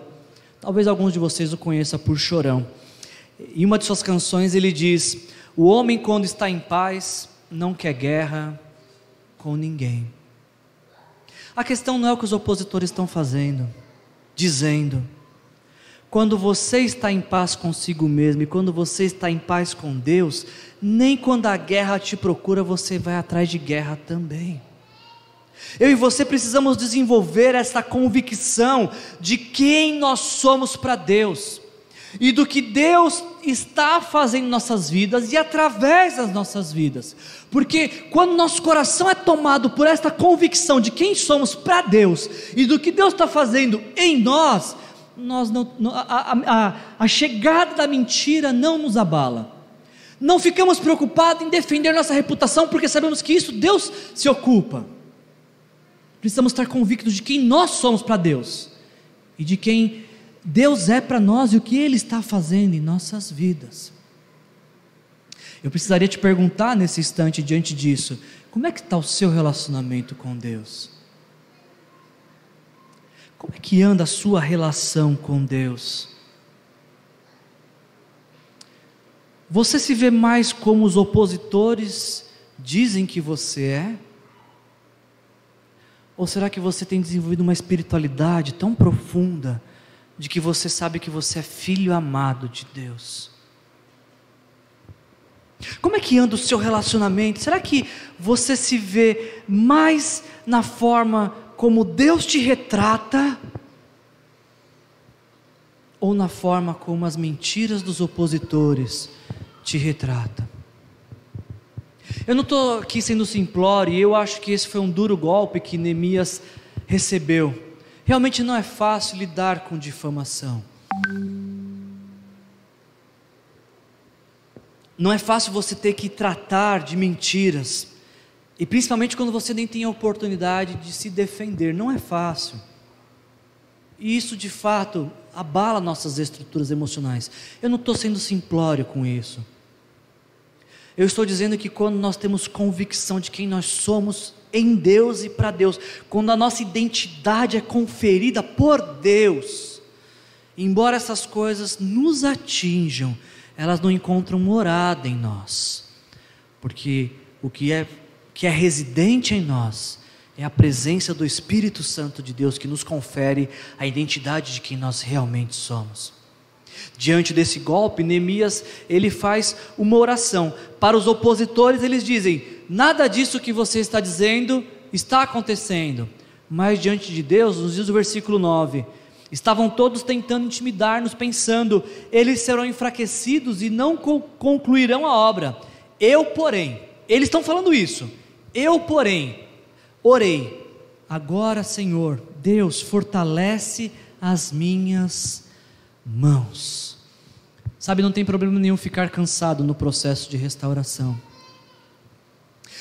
Talvez alguns de vocês o conheçam por Chorão. Em uma de suas canções ele diz: O homem, quando está em paz, não quer guerra com ninguém. A questão não é o que os opositores estão fazendo, dizendo, quando você está em paz consigo mesmo e quando você está em paz com Deus, nem quando a guerra te procura você vai atrás de guerra também. Eu e você precisamos desenvolver essa convicção de quem nós somos para Deus e do que Deus está fazendo em nossas vidas e através das nossas vidas. Porque quando nosso coração é tomado por esta convicção de quem somos para Deus e do que Deus está fazendo em nós, nós não, a, a, a chegada da mentira não nos abala. Não ficamos preocupados em defender nossa reputação, porque sabemos que isso Deus se ocupa. Precisamos estar convictos de quem nós somos para Deus e de quem Deus é para nós e o que Ele está fazendo em nossas vidas. Eu precisaria te perguntar nesse instante, diante disso, como é que está o seu relacionamento com Deus? Como é que anda a sua relação com Deus? Você se vê mais como os opositores dizem que você é? Ou será que você tem desenvolvido uma espiritualidade tão profunda de que você sabe que você é filho amado de Deus? Como é que anda o seu relacionamento? Será que você se vê mais na forma como Deus te retrata, ou na forma como as mentiras dos opositores te retratam. Eu não estou aqui sendo simplório, eu acho que esse foi um duro golpe que Neemias recebeu. Realmente não é fácil lidar com difamação. Não é fácil você ter que tratar de mentiras e principalmente quando você nem tem a oportunidade de se defender, não é fácil. E isso de fato abala nossas estruturas emocionais. Eu não estou sendo simplório com isso. Eu estou dizendo que quando nós temos convicção de quem nós somos em Deus e para Deus, quando a nossa identidade é conferida por Deus, embora essas coisas nos atinjam, elas não encontram morada em nós, porque o que é, que é residente em nós é a presença do Espírito Santo de Deus que nos confere a identidade de quem nós realmente somos. Diante desse golpe, Neemias ele faz uma oração. Para os opositores, eles dizem: nada disso que você está dizendo está acontecendo. Mas diante de Deus, nos diz o versículo 9: estavam todos tentando intimidar-nos, pensando, eles serão enfraquecidos e não concluirão a obra. Eu, porém, eles estão falando isso. Eu, porém, orei. Agora, Senhor, Deus, fortalece as minhas mãos. Sabe, não tem problema nenhum ficar cansado no processo de restauração.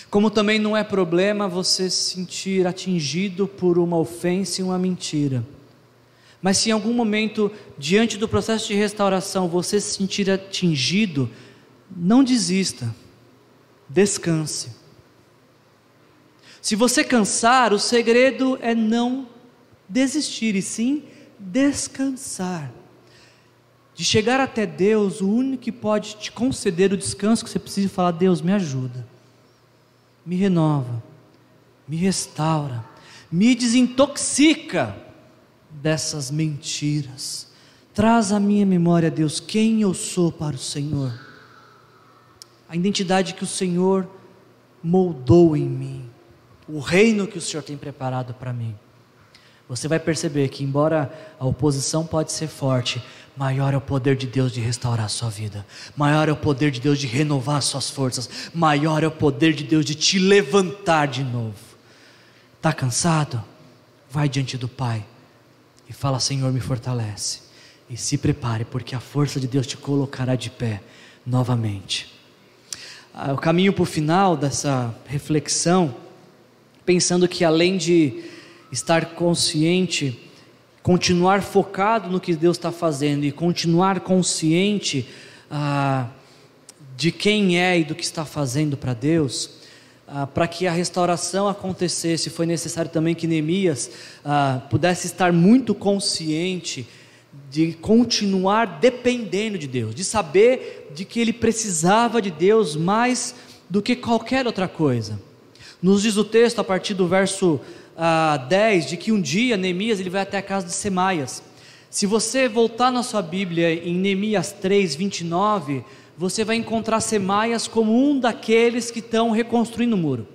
Como também não é problema você se sentir atingido por uma ofensa e uma mentira. Mas se em algum momento, diante do processo de restauração, você se sentir atingido, não desista, descanse. Se você cansar, o segredo é não desistir, e sim descansar de chegar até Deus, o único que pode te conceder o descanso que você precisa falar: Deus, me ajuda, me renova, me restaura, me desintoxica dessas mentiras. Traz à minha memória, Deus, quem eu sou para o Senhor, a identidade que o Senhor moldou em mim, o reino que o Senhor tem preparado para mim. Você vai perceber que, embora a oposição pode ser forte, maior é o poder de Deus de restaurar a sua vida, maior é o poder de Deus de renovar as suas forças, maior é o poder de Deus de te levantar de novo. Está cansado? Vai diante do Pai e fala: Senhor, me fortalece. E se prepare, porque a força de Deus te colocará de pé novamente. Ah, o caminho para o final dessa reflexão, pensando que além de estar consciente continuar focado no que Deus está fazendo e continuar consciente ah, de quem é e do que está fazendo para Deus, ah, para que a restauração acontecesse, foi necessário também que Neemias ah, pudesse estar muito consciente de continuar dependendo de Deus, de saber de que ele precisava de Deus mais do que qualquer outra coisa. Nos diz o texto a partir do verso ah, 10 de que um dia Neemias ele vai até a casa de Semaias. Se você voltar na sua Bíblia em Neemias 3, 29, você vai encontrar Semaias como um daqueles que estão reconstruindo o muro.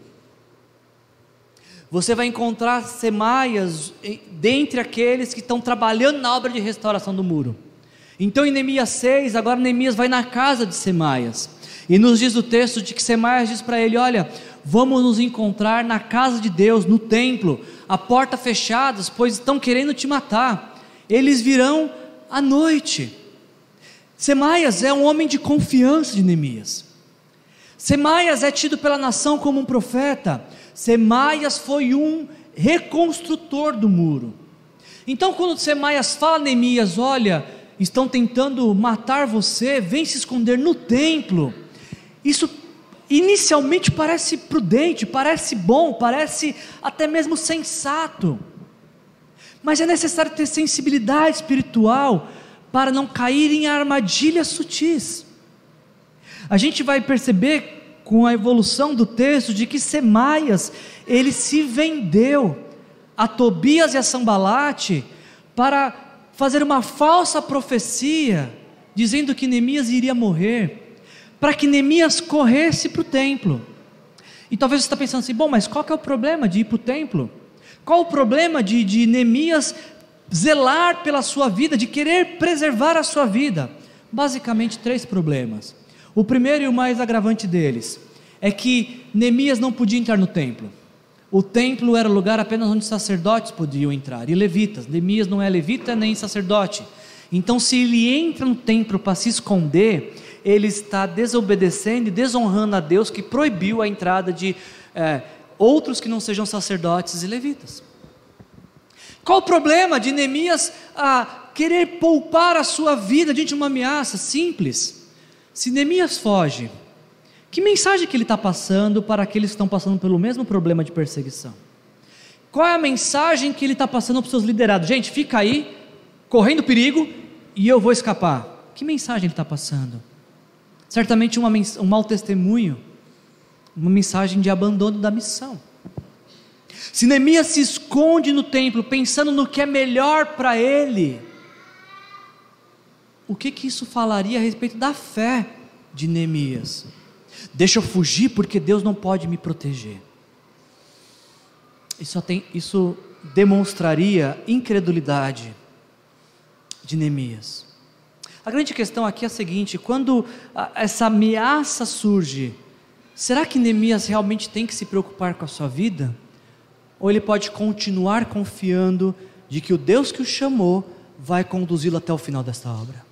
Você vai encontrar Semaias dentre aqueles que estão trabalhando na obra de restauração do muro. Então em Neemias 6, agora Neemias vai na casa de Semaias. E nos diz o texto de que Semaias diz para ele: Olha, vamos nos encontrar na casa de Deus, no templo, a porta fechada, pois estão querendo te matar. Eles virão à noite. Semaias é um homem de confiança de Neemias. Semaias é tido pela nação como um profeta. Semaias foi um reconstrutor do muro. Então, quando Semaias fala a Neemias: Olha, estão tentando matar você, vem se esconder no templo. Isso inicialmente parece prudente, parece bom, parece até mesmo sensato. Mas é necessário ter sensibilidade espiritual para não cair em armadilhas sutis. A gente vai perceber com a evolução do texto de que Semaias, ele se vendeu a Tobias e a Sambalate para fazer uma falsa profecia, dizendo que Neemias iria morrer para que Neemias corresse para o templo. E talvez você está pensando assim: bom, mas qual que é o problema de ir para o templo? Qual o problema de, de Neemias zelar pela sua vida, de querer preservar a sua vida? Basicamente, três problemas. O primeiro e o mais agravante deles é que Neemias não podia entrar no templo. O templo era o lugar apenas onde sacerdotes podiam entrar, e levitas. Neemias não é levita nem sacerdote. Então, se ele entra no templo para se esconder, ele está desobedecendo e desonrando a Deus que proibiu a entrada de é, outros que não sejam sacerdotes e levitas. Qual o problema de Neemias a querer poupar a sua vida diante de uma ameaça simples? Se Neemias foge, que mensagem que ele está passando para aqueles que estão passando pelo mesmo problema de perseguição? Qual é a mensagem que ele está passando para os seus liderados? Gente, fica aí, correndo perigo, e eu vou escapar. Que mensagem ele está passando? Certamente uma, um mau testemunho uma mensagem de abandono da missão. Se Neemias se esconde no templo pensando no que é melhor para ele, o que que isso falaria a respeito da fé de Neemias? Deixa eu fugir porque Deus não pode me proteger. Isso, tem, isso demonstraria incredulidade de Neemias. A grande questão aqui é a seguinte: quando essa ameaça surge, será que Neemias realmente tem que se preocupar com a sua vida? Ou ele pode continuar confiando de que o Deus que o chamou vai conduzi-lo até o final desta obra?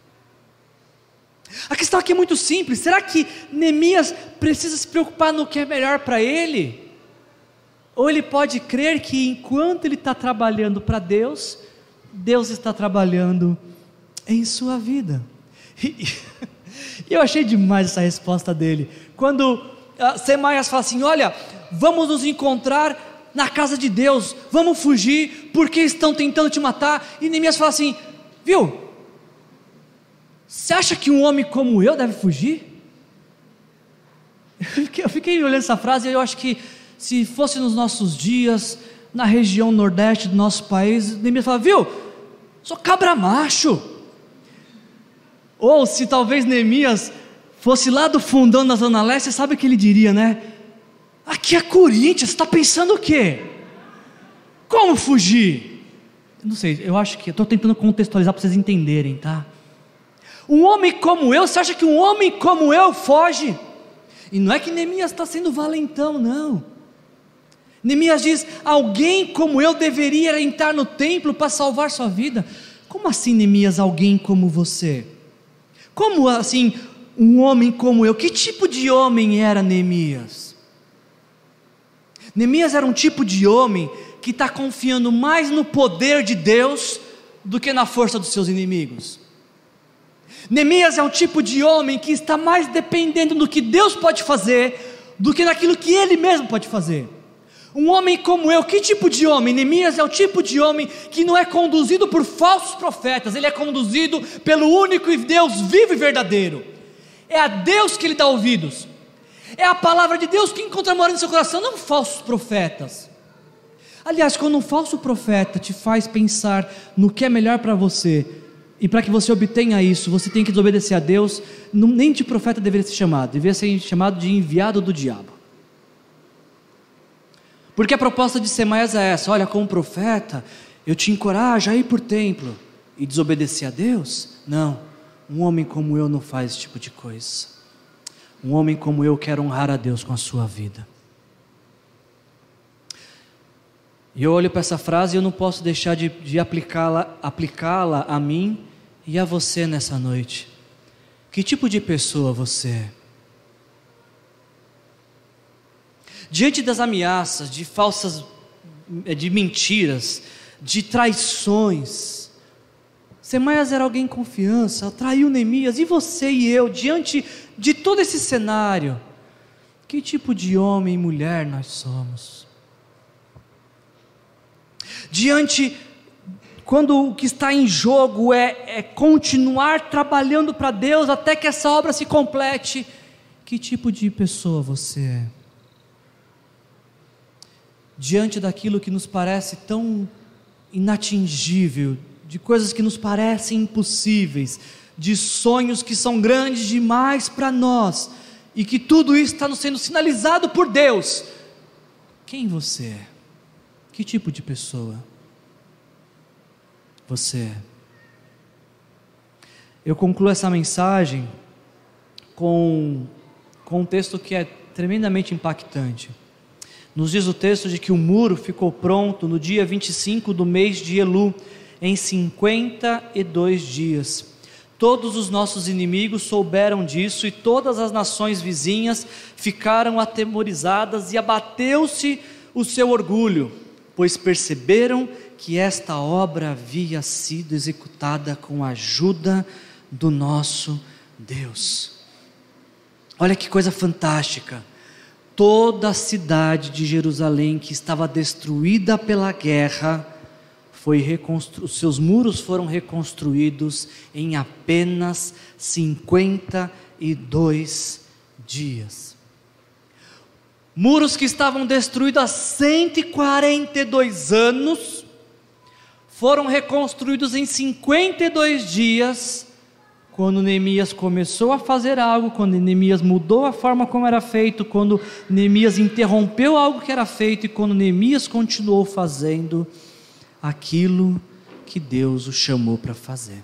A questão aqui é muito simples: será que Neemias precisa se preocupar no que é melhor para ele? Ou ele pode crer que enquanto ele está trabalhando para Deus, Deus está trabalhando em sua vida. E, eu achei demais essa resposta dele. Quando uh, Semaias fala assim: Olha, vamos nos encontrar na casa de Deus, vamos fugir porque estão tentando te matar. E Neemias fala assim: Viu, você acha que um homem como eu deve fugir? Eu fiquei olhando essa frase e eu acho que se fosse nos nossos dias, na região nordeste do nosso país, Neemias fala, viu? Sou cabra macho. Ou se talvez Neemias fosse lá do fundão da Zona Leste, sabe o que ele diria, né? Aqui é Corinthians, você está pensando o quê? Como fugir? Não sei, eu acho que estou tentando contextualizar para vocês entenderem, tá? Um homem como eu, você acha que um homem como eu foge? E não é que Neemias está sendo valentão, não. Neemias diz: alguém como eu deveria entrar no templo para salvar sua vida. Como assim, Neemias, alguém como você? Como assim, um homem como eu? Que tipo de homem era Neemias? Neemias era um tipo de homem que está confiando mais no poder de Deus do que na força dos seus inimigos. Neemias é um tipo de homem que está mais dependendo do que Deus pode fazer do que naquilo que ele mesmo pode fazer. Um homem como eu, que tipo de homem? Neemias é o tipo de homem que não é conduzido por falsos profetas, ele é conduzido pelo único Deus vivo e verdadeiro. É a Deus que ele dá ouvidos, é a palavra de Deus que encontra morando no seu coração, não falsos profetas. Aliás, quando um falso profeta te faz pensar no que é melhor para você, e para que você obtenha isso, você tem que desobedecer a Deus. Nem de profeta deveria ser chamado, deveria ser chamado de enviado do diabo. Porque a proposta de Semaías é essa: olha, como profeta, eu te encorajo a ir por templo e desobedecer a Deus? Não, um homem como eu não faz esse tipo de coisa. Um homem como eu quer honrar a Deus com a sua vida. E eu olho para essa frase e eu não posso deixar de, de aplicá-la aplicá a mim e a você nessa noite. Que tipo de pessoa você é? Diante das ameaças, de falsas, de mentiras, de traições, Semaias era alguém em confiança, traiu Neemias, e você e eu, diante de todo esse cenário, que tipo de homem e mulher nós somos? Diante quando o que está em jogo é, é continuar trabalhando para Deus até que essa obra se complete, que tipo de pessoa você é? Diante daquilo que nos parece tão inatingível, de coisas que nos parecem impossíveis, de sonhos que são grandes demais para nós, e que tudo isso está nos sendo sinalizado por Deus, quem você é? Que tipo de pessoa? você é. Eu concluo essa mensagem com, com um texto que é tremendamente impactante. Nos diz o texto de que o muro ficou pronto no dia 25 do mês de Elu, em 52 dias. Todos os nossos inimigos souberam disso e todas as nações vizinhas ficaram atemorizadas e abateu-se o seu orgulho, pois perceberam que esta obra havia sido executada com a ajuda do nosso Deus. Olha que coisa fantástica. Toda a cidade de Jerusalém que estava destruída pela guerra, foi reconstru... seus muros foram reconstruídos em apenas 52 dias. Muros que estavam destruídos há 142 anos foram reconstruídos em 52 dias, quando Neemias começou a fazer algo, quando Neemias mudou a forma como era feito, quando Neemias interrompeu algo que era feito e quando Neemias continuou fazendo aquilo que Deus o chamou para fazer.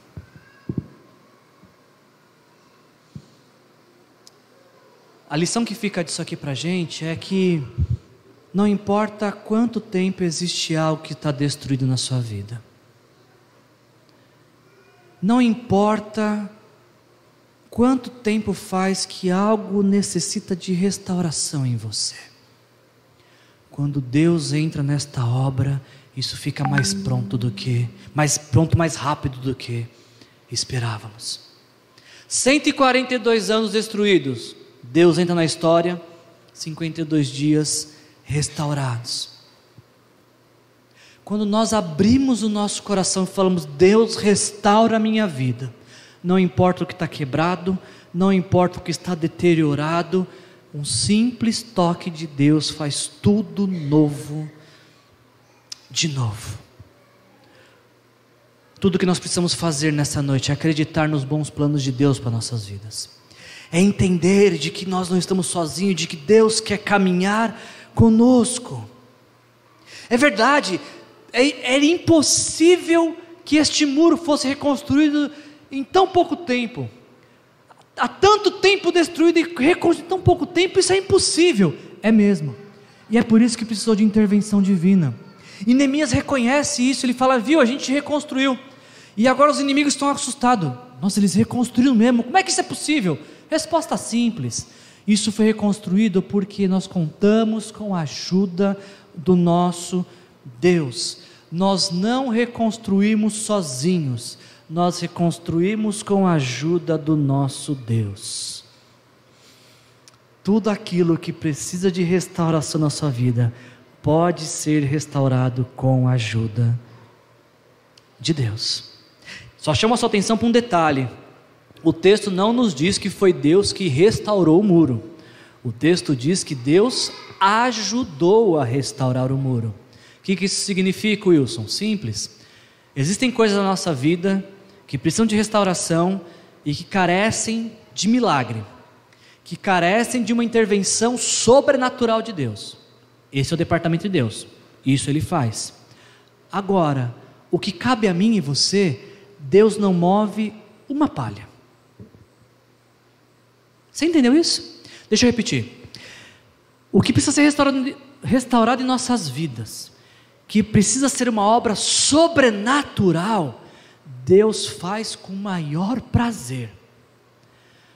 A lição que fica disso aqui para gente é que não importa quanto tempo existe algo que está destruído na sua vida, não importa quanto tempo faz que algo necessita de restauração em você. Quando Deus entra nesta obra, isso fica mais pronto do que, mais pronto, mais rápido do que esperávamos. 142 anos destruídos, Deus entra na história, 52 dias restaurados. Quando nós abrimos o nosso coração e falamos, Deus restaura a minha vida, não importa o que está quebrado, não importa o que está deteriorado, um simples toque de Deus faz tudo novo, de novo. Tudo que nós precisamos fazer nessa noite é acreditar nos bons planos de Deus para nossas vidas é entender de que nós não estamos sozinhos, de que Deus quer caminhar conosco. É verdade, é, era impossível que este muro fosse reconstruído em tão pouco tempo. Há tanto tempo destruído e reconstruído em tão pouco tempo, isso é impossível. É mesmo. E é por isso que precisou de intervenção divina. E Neemias reconhece isso, ele fala: viu, a gente reconstruiu. E agora os inimigos estão assustados. Nossa, eles reconstruíram mesmo. Como é que isso é possível? Resposta simples. Isso foi reconstruído porque nós contamos com a ajuda do nosso Deus. Nós não reconstruímos sozinhos, nós reconstruímos com a ajuda do nosso Deus. Tudo aquilo que precisa de restauração na sua vida pode ser restaurado com a ajuda de Deus. Só chama a sua atenção para um detalhe o texto não nos diz que foi Deus que restaurou o muro. O texto diz que Deus ajudou a restaurar o muro. O que, isso significa, Wilson? Simples. Existem coisas na nossa vida que precisam de restauração e que carecem de milagre, que carecem de uma intervenção sobrenatural de Deus. Esse é o departamento de Deus. Isso ele faz. Agora, o que cabe a mim e você, Deus não move uma palha. Você entendeu isso? Deixa eu repetir. O que precisa ser restaurado, em nossas vidas, que precisa ser uma obra sobrenatural, Deus faz com maior prazer.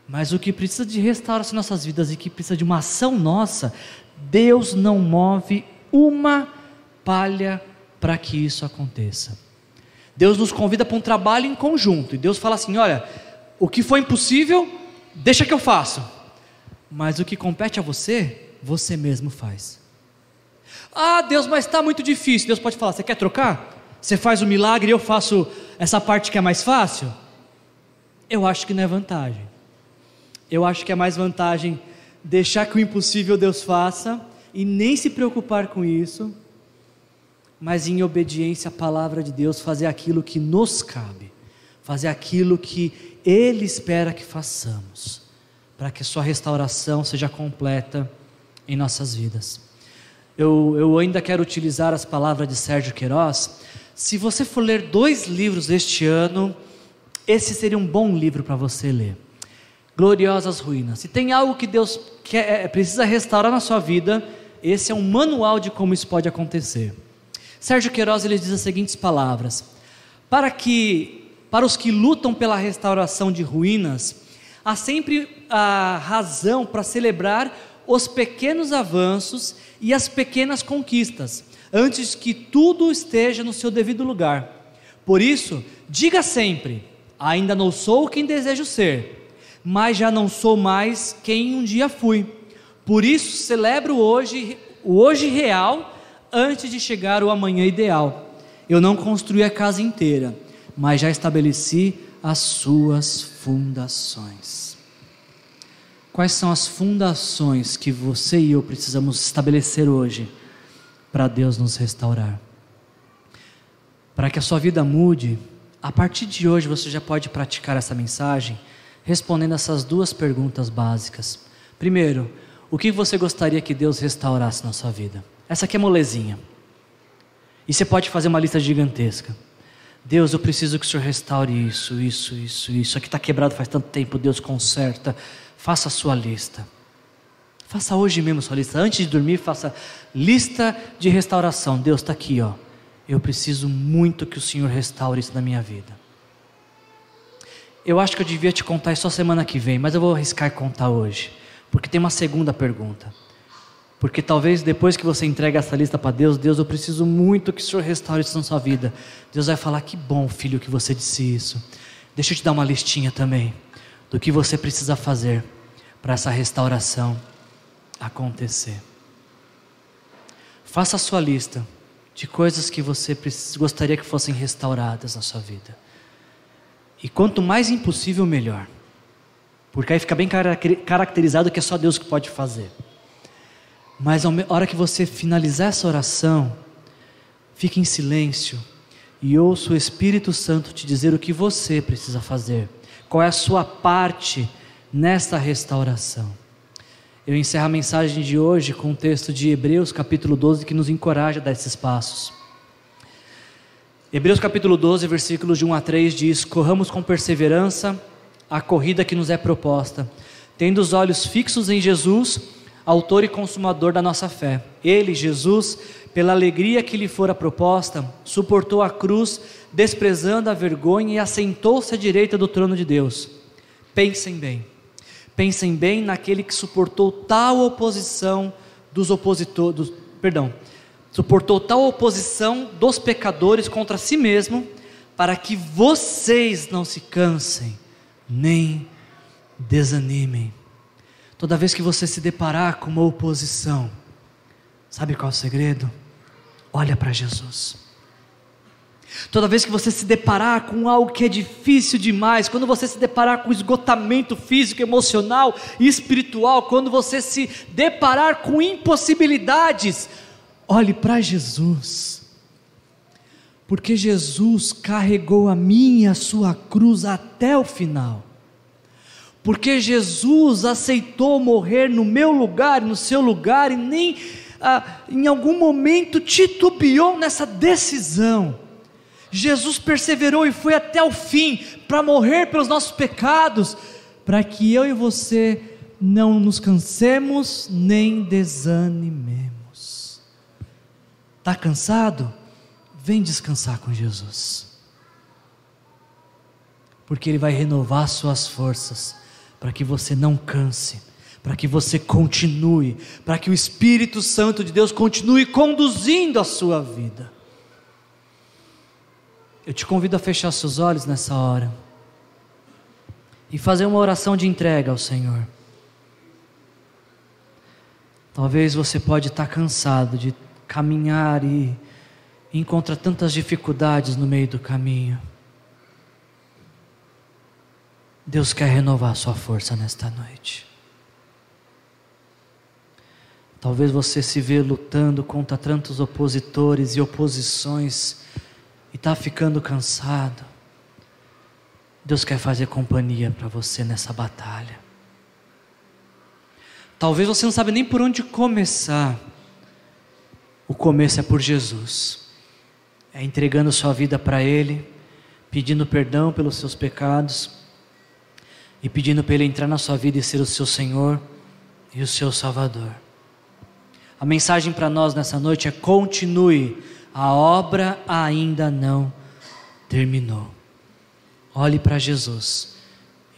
Mas o que precisa de restauração em nossas vidas e que precisa de uma ação nossa, Deus não move uma palha para que isso aconteça. Deus nos convida para um trabalho em conjunto, e Deus fala assim: olha, o que foi impossível, deixa que eu faço. Mas o que compete a você, você mesmo faz. Ah, Deus, mas está muito difícil. Deus pode falar: você quer trocar? Você faz o milagre e eu faço essa parte que é mais fácil? Eu acho que não é vantagem. Eu acho que é mais vantagem deixar que o impossível Deus faça e nem se preocupar com isso, mas em obediência à palavra de Deus, fazer aquilo que nos cabe, fazer aquilo que ele espera que façamos, para que Sua restauração seja completa em nossas vidas. Eu, eu ainda quero utilizar as palavras de Sérgio Queiroz. Se você for ler dois livros este ano, esse seria um bom livro para você ler. Gloriosas Ruínas. Se tem algo que Deus quer, é, precisa restaurar na sua vida, esse é um manual de como isso pode acontecer. Sérgio Queiroz ele diz as seguintes palavras: Para que para os que lutam pela restauração de ruínas, há sempre a razão para celebrar os pequenos avanços e as pequenas conquistas, antes que tudo esteja no seu devido lugar. Por isso, diga sempre: ainda não sou quem desejo ser, mas já não sou mais quem um dia fui. Por isso, celebro hoje, o hoje real antes de chegar o amanhã ideal. Eu não construí a casa inteira, mas já estabeleci as suas fundações. Quais são as fundações que você e eu precisamos estabelecer hoje para Deus nos restaurar? Para que a sua vida mude, a partir de hoje você já pode praticar essa mensagem respondendo essas duas perguntas básicas. Primeiro, o que você gostaria que Deus restaurasse na sua vida? Essa aqui é molezinha. E você pode fazer uma lista gigantesca. Deus, eu preciso que o Senhor restaure isso, isso, isso, isso. Aqui está quebrado faz tanto tempo, Deus conserta. Faça a sua lista. Faça hoje mesmo sua lista. Antes de dormir, faça lista de restauração. Deus está aqui, ó. Eu preciso muito que o Senhor restaure isso na minha vida. Eu acho que eu devia te contar isso só semana que vem, mas eu vou arriscar contar hoje, porque tem uma segunda pergunta. Porque talvez depois que você entrega essa lista para Deus, Deus, eu preciso muito que o Senhor restaure isso na sua vida. Deus vai falar: que bom, filho, que você disse isso. Deixa eu te dar uma listinha também do que você precisa fazer para essa restauração acontecer. Faça a sua lista de coisas que você gostaria que fossem restauradas na sua vida. E quanto mais impossível, melhor. Porque aí fica bem caracterizado que é só Deus que pode fazer. Mas a hora que você finalizar essa oração, fique em silêncio e ouça o Espírito Santo te dizer o que você precisa fazer, qual é a sua parte nesta restauração. Eu encerro a mensagem de hoje com o texto de Hebreus, capítulo 12, que nos encoraja a dar esses passos. Hebreus, capítulo 12, versículos de 1 a 3 diz: Corramos com perseverança a corrida que nos é proposta, tendo os olhos fixos em Jesus, Autor e Consumador da nossa fé. Ele, Jesus, pela alegria que lhe fora proposta, suportou a cruz, desprezando a vergonha e assentou-se à direita do trono de Deus. Pensem bem Pensem bem naquele que suportou tal oposição dos opositores, perdão, suportou tal oposição dos pecadores contra si mesmo, para que vocês não se cansem nem desanimem. Toda vez que você se deparar com uma oposição, sabe qual é o segredo? Olha para Jesus. Toda vez que você se deparar com algo que é difícil demais, quando você se deparar com esgotamento físico, emocional e espiritual, quando você se deparar com impossibilidades, olhe para Jesus. Porque Jesus carregou a minha e a sua cruz até o final. Porque Jesus aceitou morrer no meu lugar, no seu lugar, e nem ah, em algum momento titubeou nessa decisão Jesus perseverou e foi até o fim para morrer pelos nossos pecados, para que eu e você não nos cansemos nem desanimemos. Está cansado? Vem descansar com Jesus, porque Ele vai renovar suas forças, para que você não canse, para que você continue, para que o Espírito Santo de Deus continue conduzindo a sua vida. Eu te convido a fechar seus olhos nessa hora e fazer uma oração de entrega ao Senhor. Talvez você pode estar cansado de caminhar e encontra tantas dificuldades no meio do caminho. Deus quer renovar a sua força nesta noite. Talvez você se vê lutando contra tantos opositores e oposições e está ficando cansado, Deus quer fazer companhia para você nessa batalha. Talvez você não sabe nem por onde começar. O começo é por Jesus. É entregando sua vida para Ele, pedindo perdão pelos seus pecados e pedindo para Ele entrar na sua vida e ser o seu Senhor e o seu Salvador. A mensagem para nós nessa noite é: continue a obra ainda não terminou. Olhe para Jesus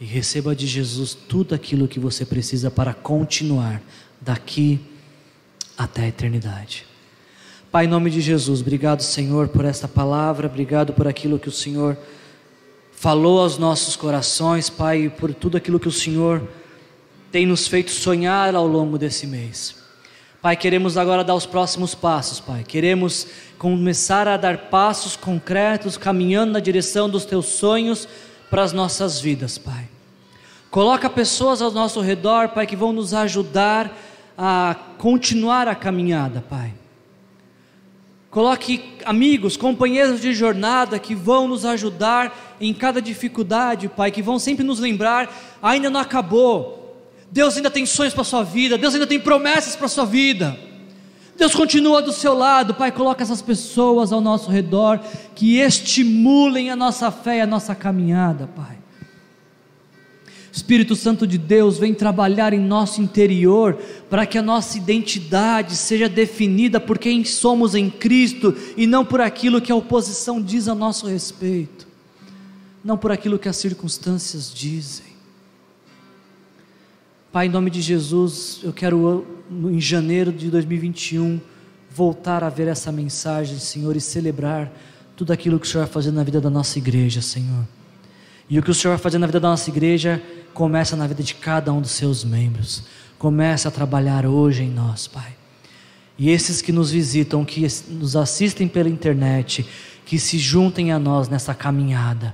e receba de Jesus tudo aquilo que você precisa para continuar daqui até a eternidade. Pai, em nome de Jesus, obrigado, Senhor, por esta palavra, obrigado por aquilo que o Senhor falou aos nossos corações, Pai, por tudo aquilo que o Senhor tem nos feito sonhar ao longo desse mês. Pai, queremos agora dar os próximos passos, Pai. Queremos começar a dar passos concretos, caminhando na direção dos teus sonhos para as nossas vidas, Pai. Coloca pessoas ao nosso redor, Pai, que vão nos ajudar a continuar a caminhada, Pai. Coloque amigos, companheiros de jornada que vão nos ajudar em cada dificuldade, Pai, que vão sempre nos lembrar: ainda não acabou, Deus ainda tem sonhos para a sua vida, Deus ainda tem promessas para a sua vida. Deus continua do seu lado, Pai. Coloca essas pessoas ao nosso redor que estimulem a nossa fé e a nossa caminhada, Pai. Espírito Santo de Deus vem trabalhar em nosso interior para que a nossa identidade seja definida por quem somos em Cristo e não por aquilo que a oposição diz a nosso respeito, não por aquilo que as circunstâncias dizem. Pai, em nome de Jesus, eu quero em janeiro de 2021 voltar a ver essa mensagem, Senhor, e celebrar tudo aquilo que o Senhor vai fazer na vida da nossa igreja, Senhor. E o que o Senhor vai fazer na vida da nossa igreja começa na vida de cada um dos seus membros. Começa a trabalhar hoje em nós, Pai. E esses que nos visitam, que nos assistem pela internet, que se juntem a nós nessa caminhada,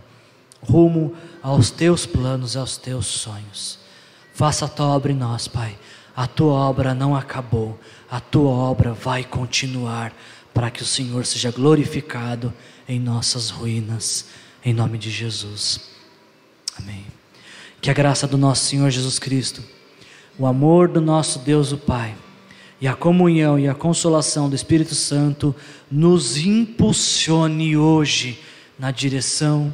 rumo aos teus planos, aos teus sonhos. Faça a tua obra em nós, Pai. A tua obra não acabou, a tua obra vai continuar para que o Senhor seja glorificado em nossas ruínas, em nome de Jesus. Amém. Que a graça do nosso Senhor Jesus Cristo, o amor do nosso Deus o Pai e a comunhão e a consolação do Espírito Santo nos impulsione hoje na direção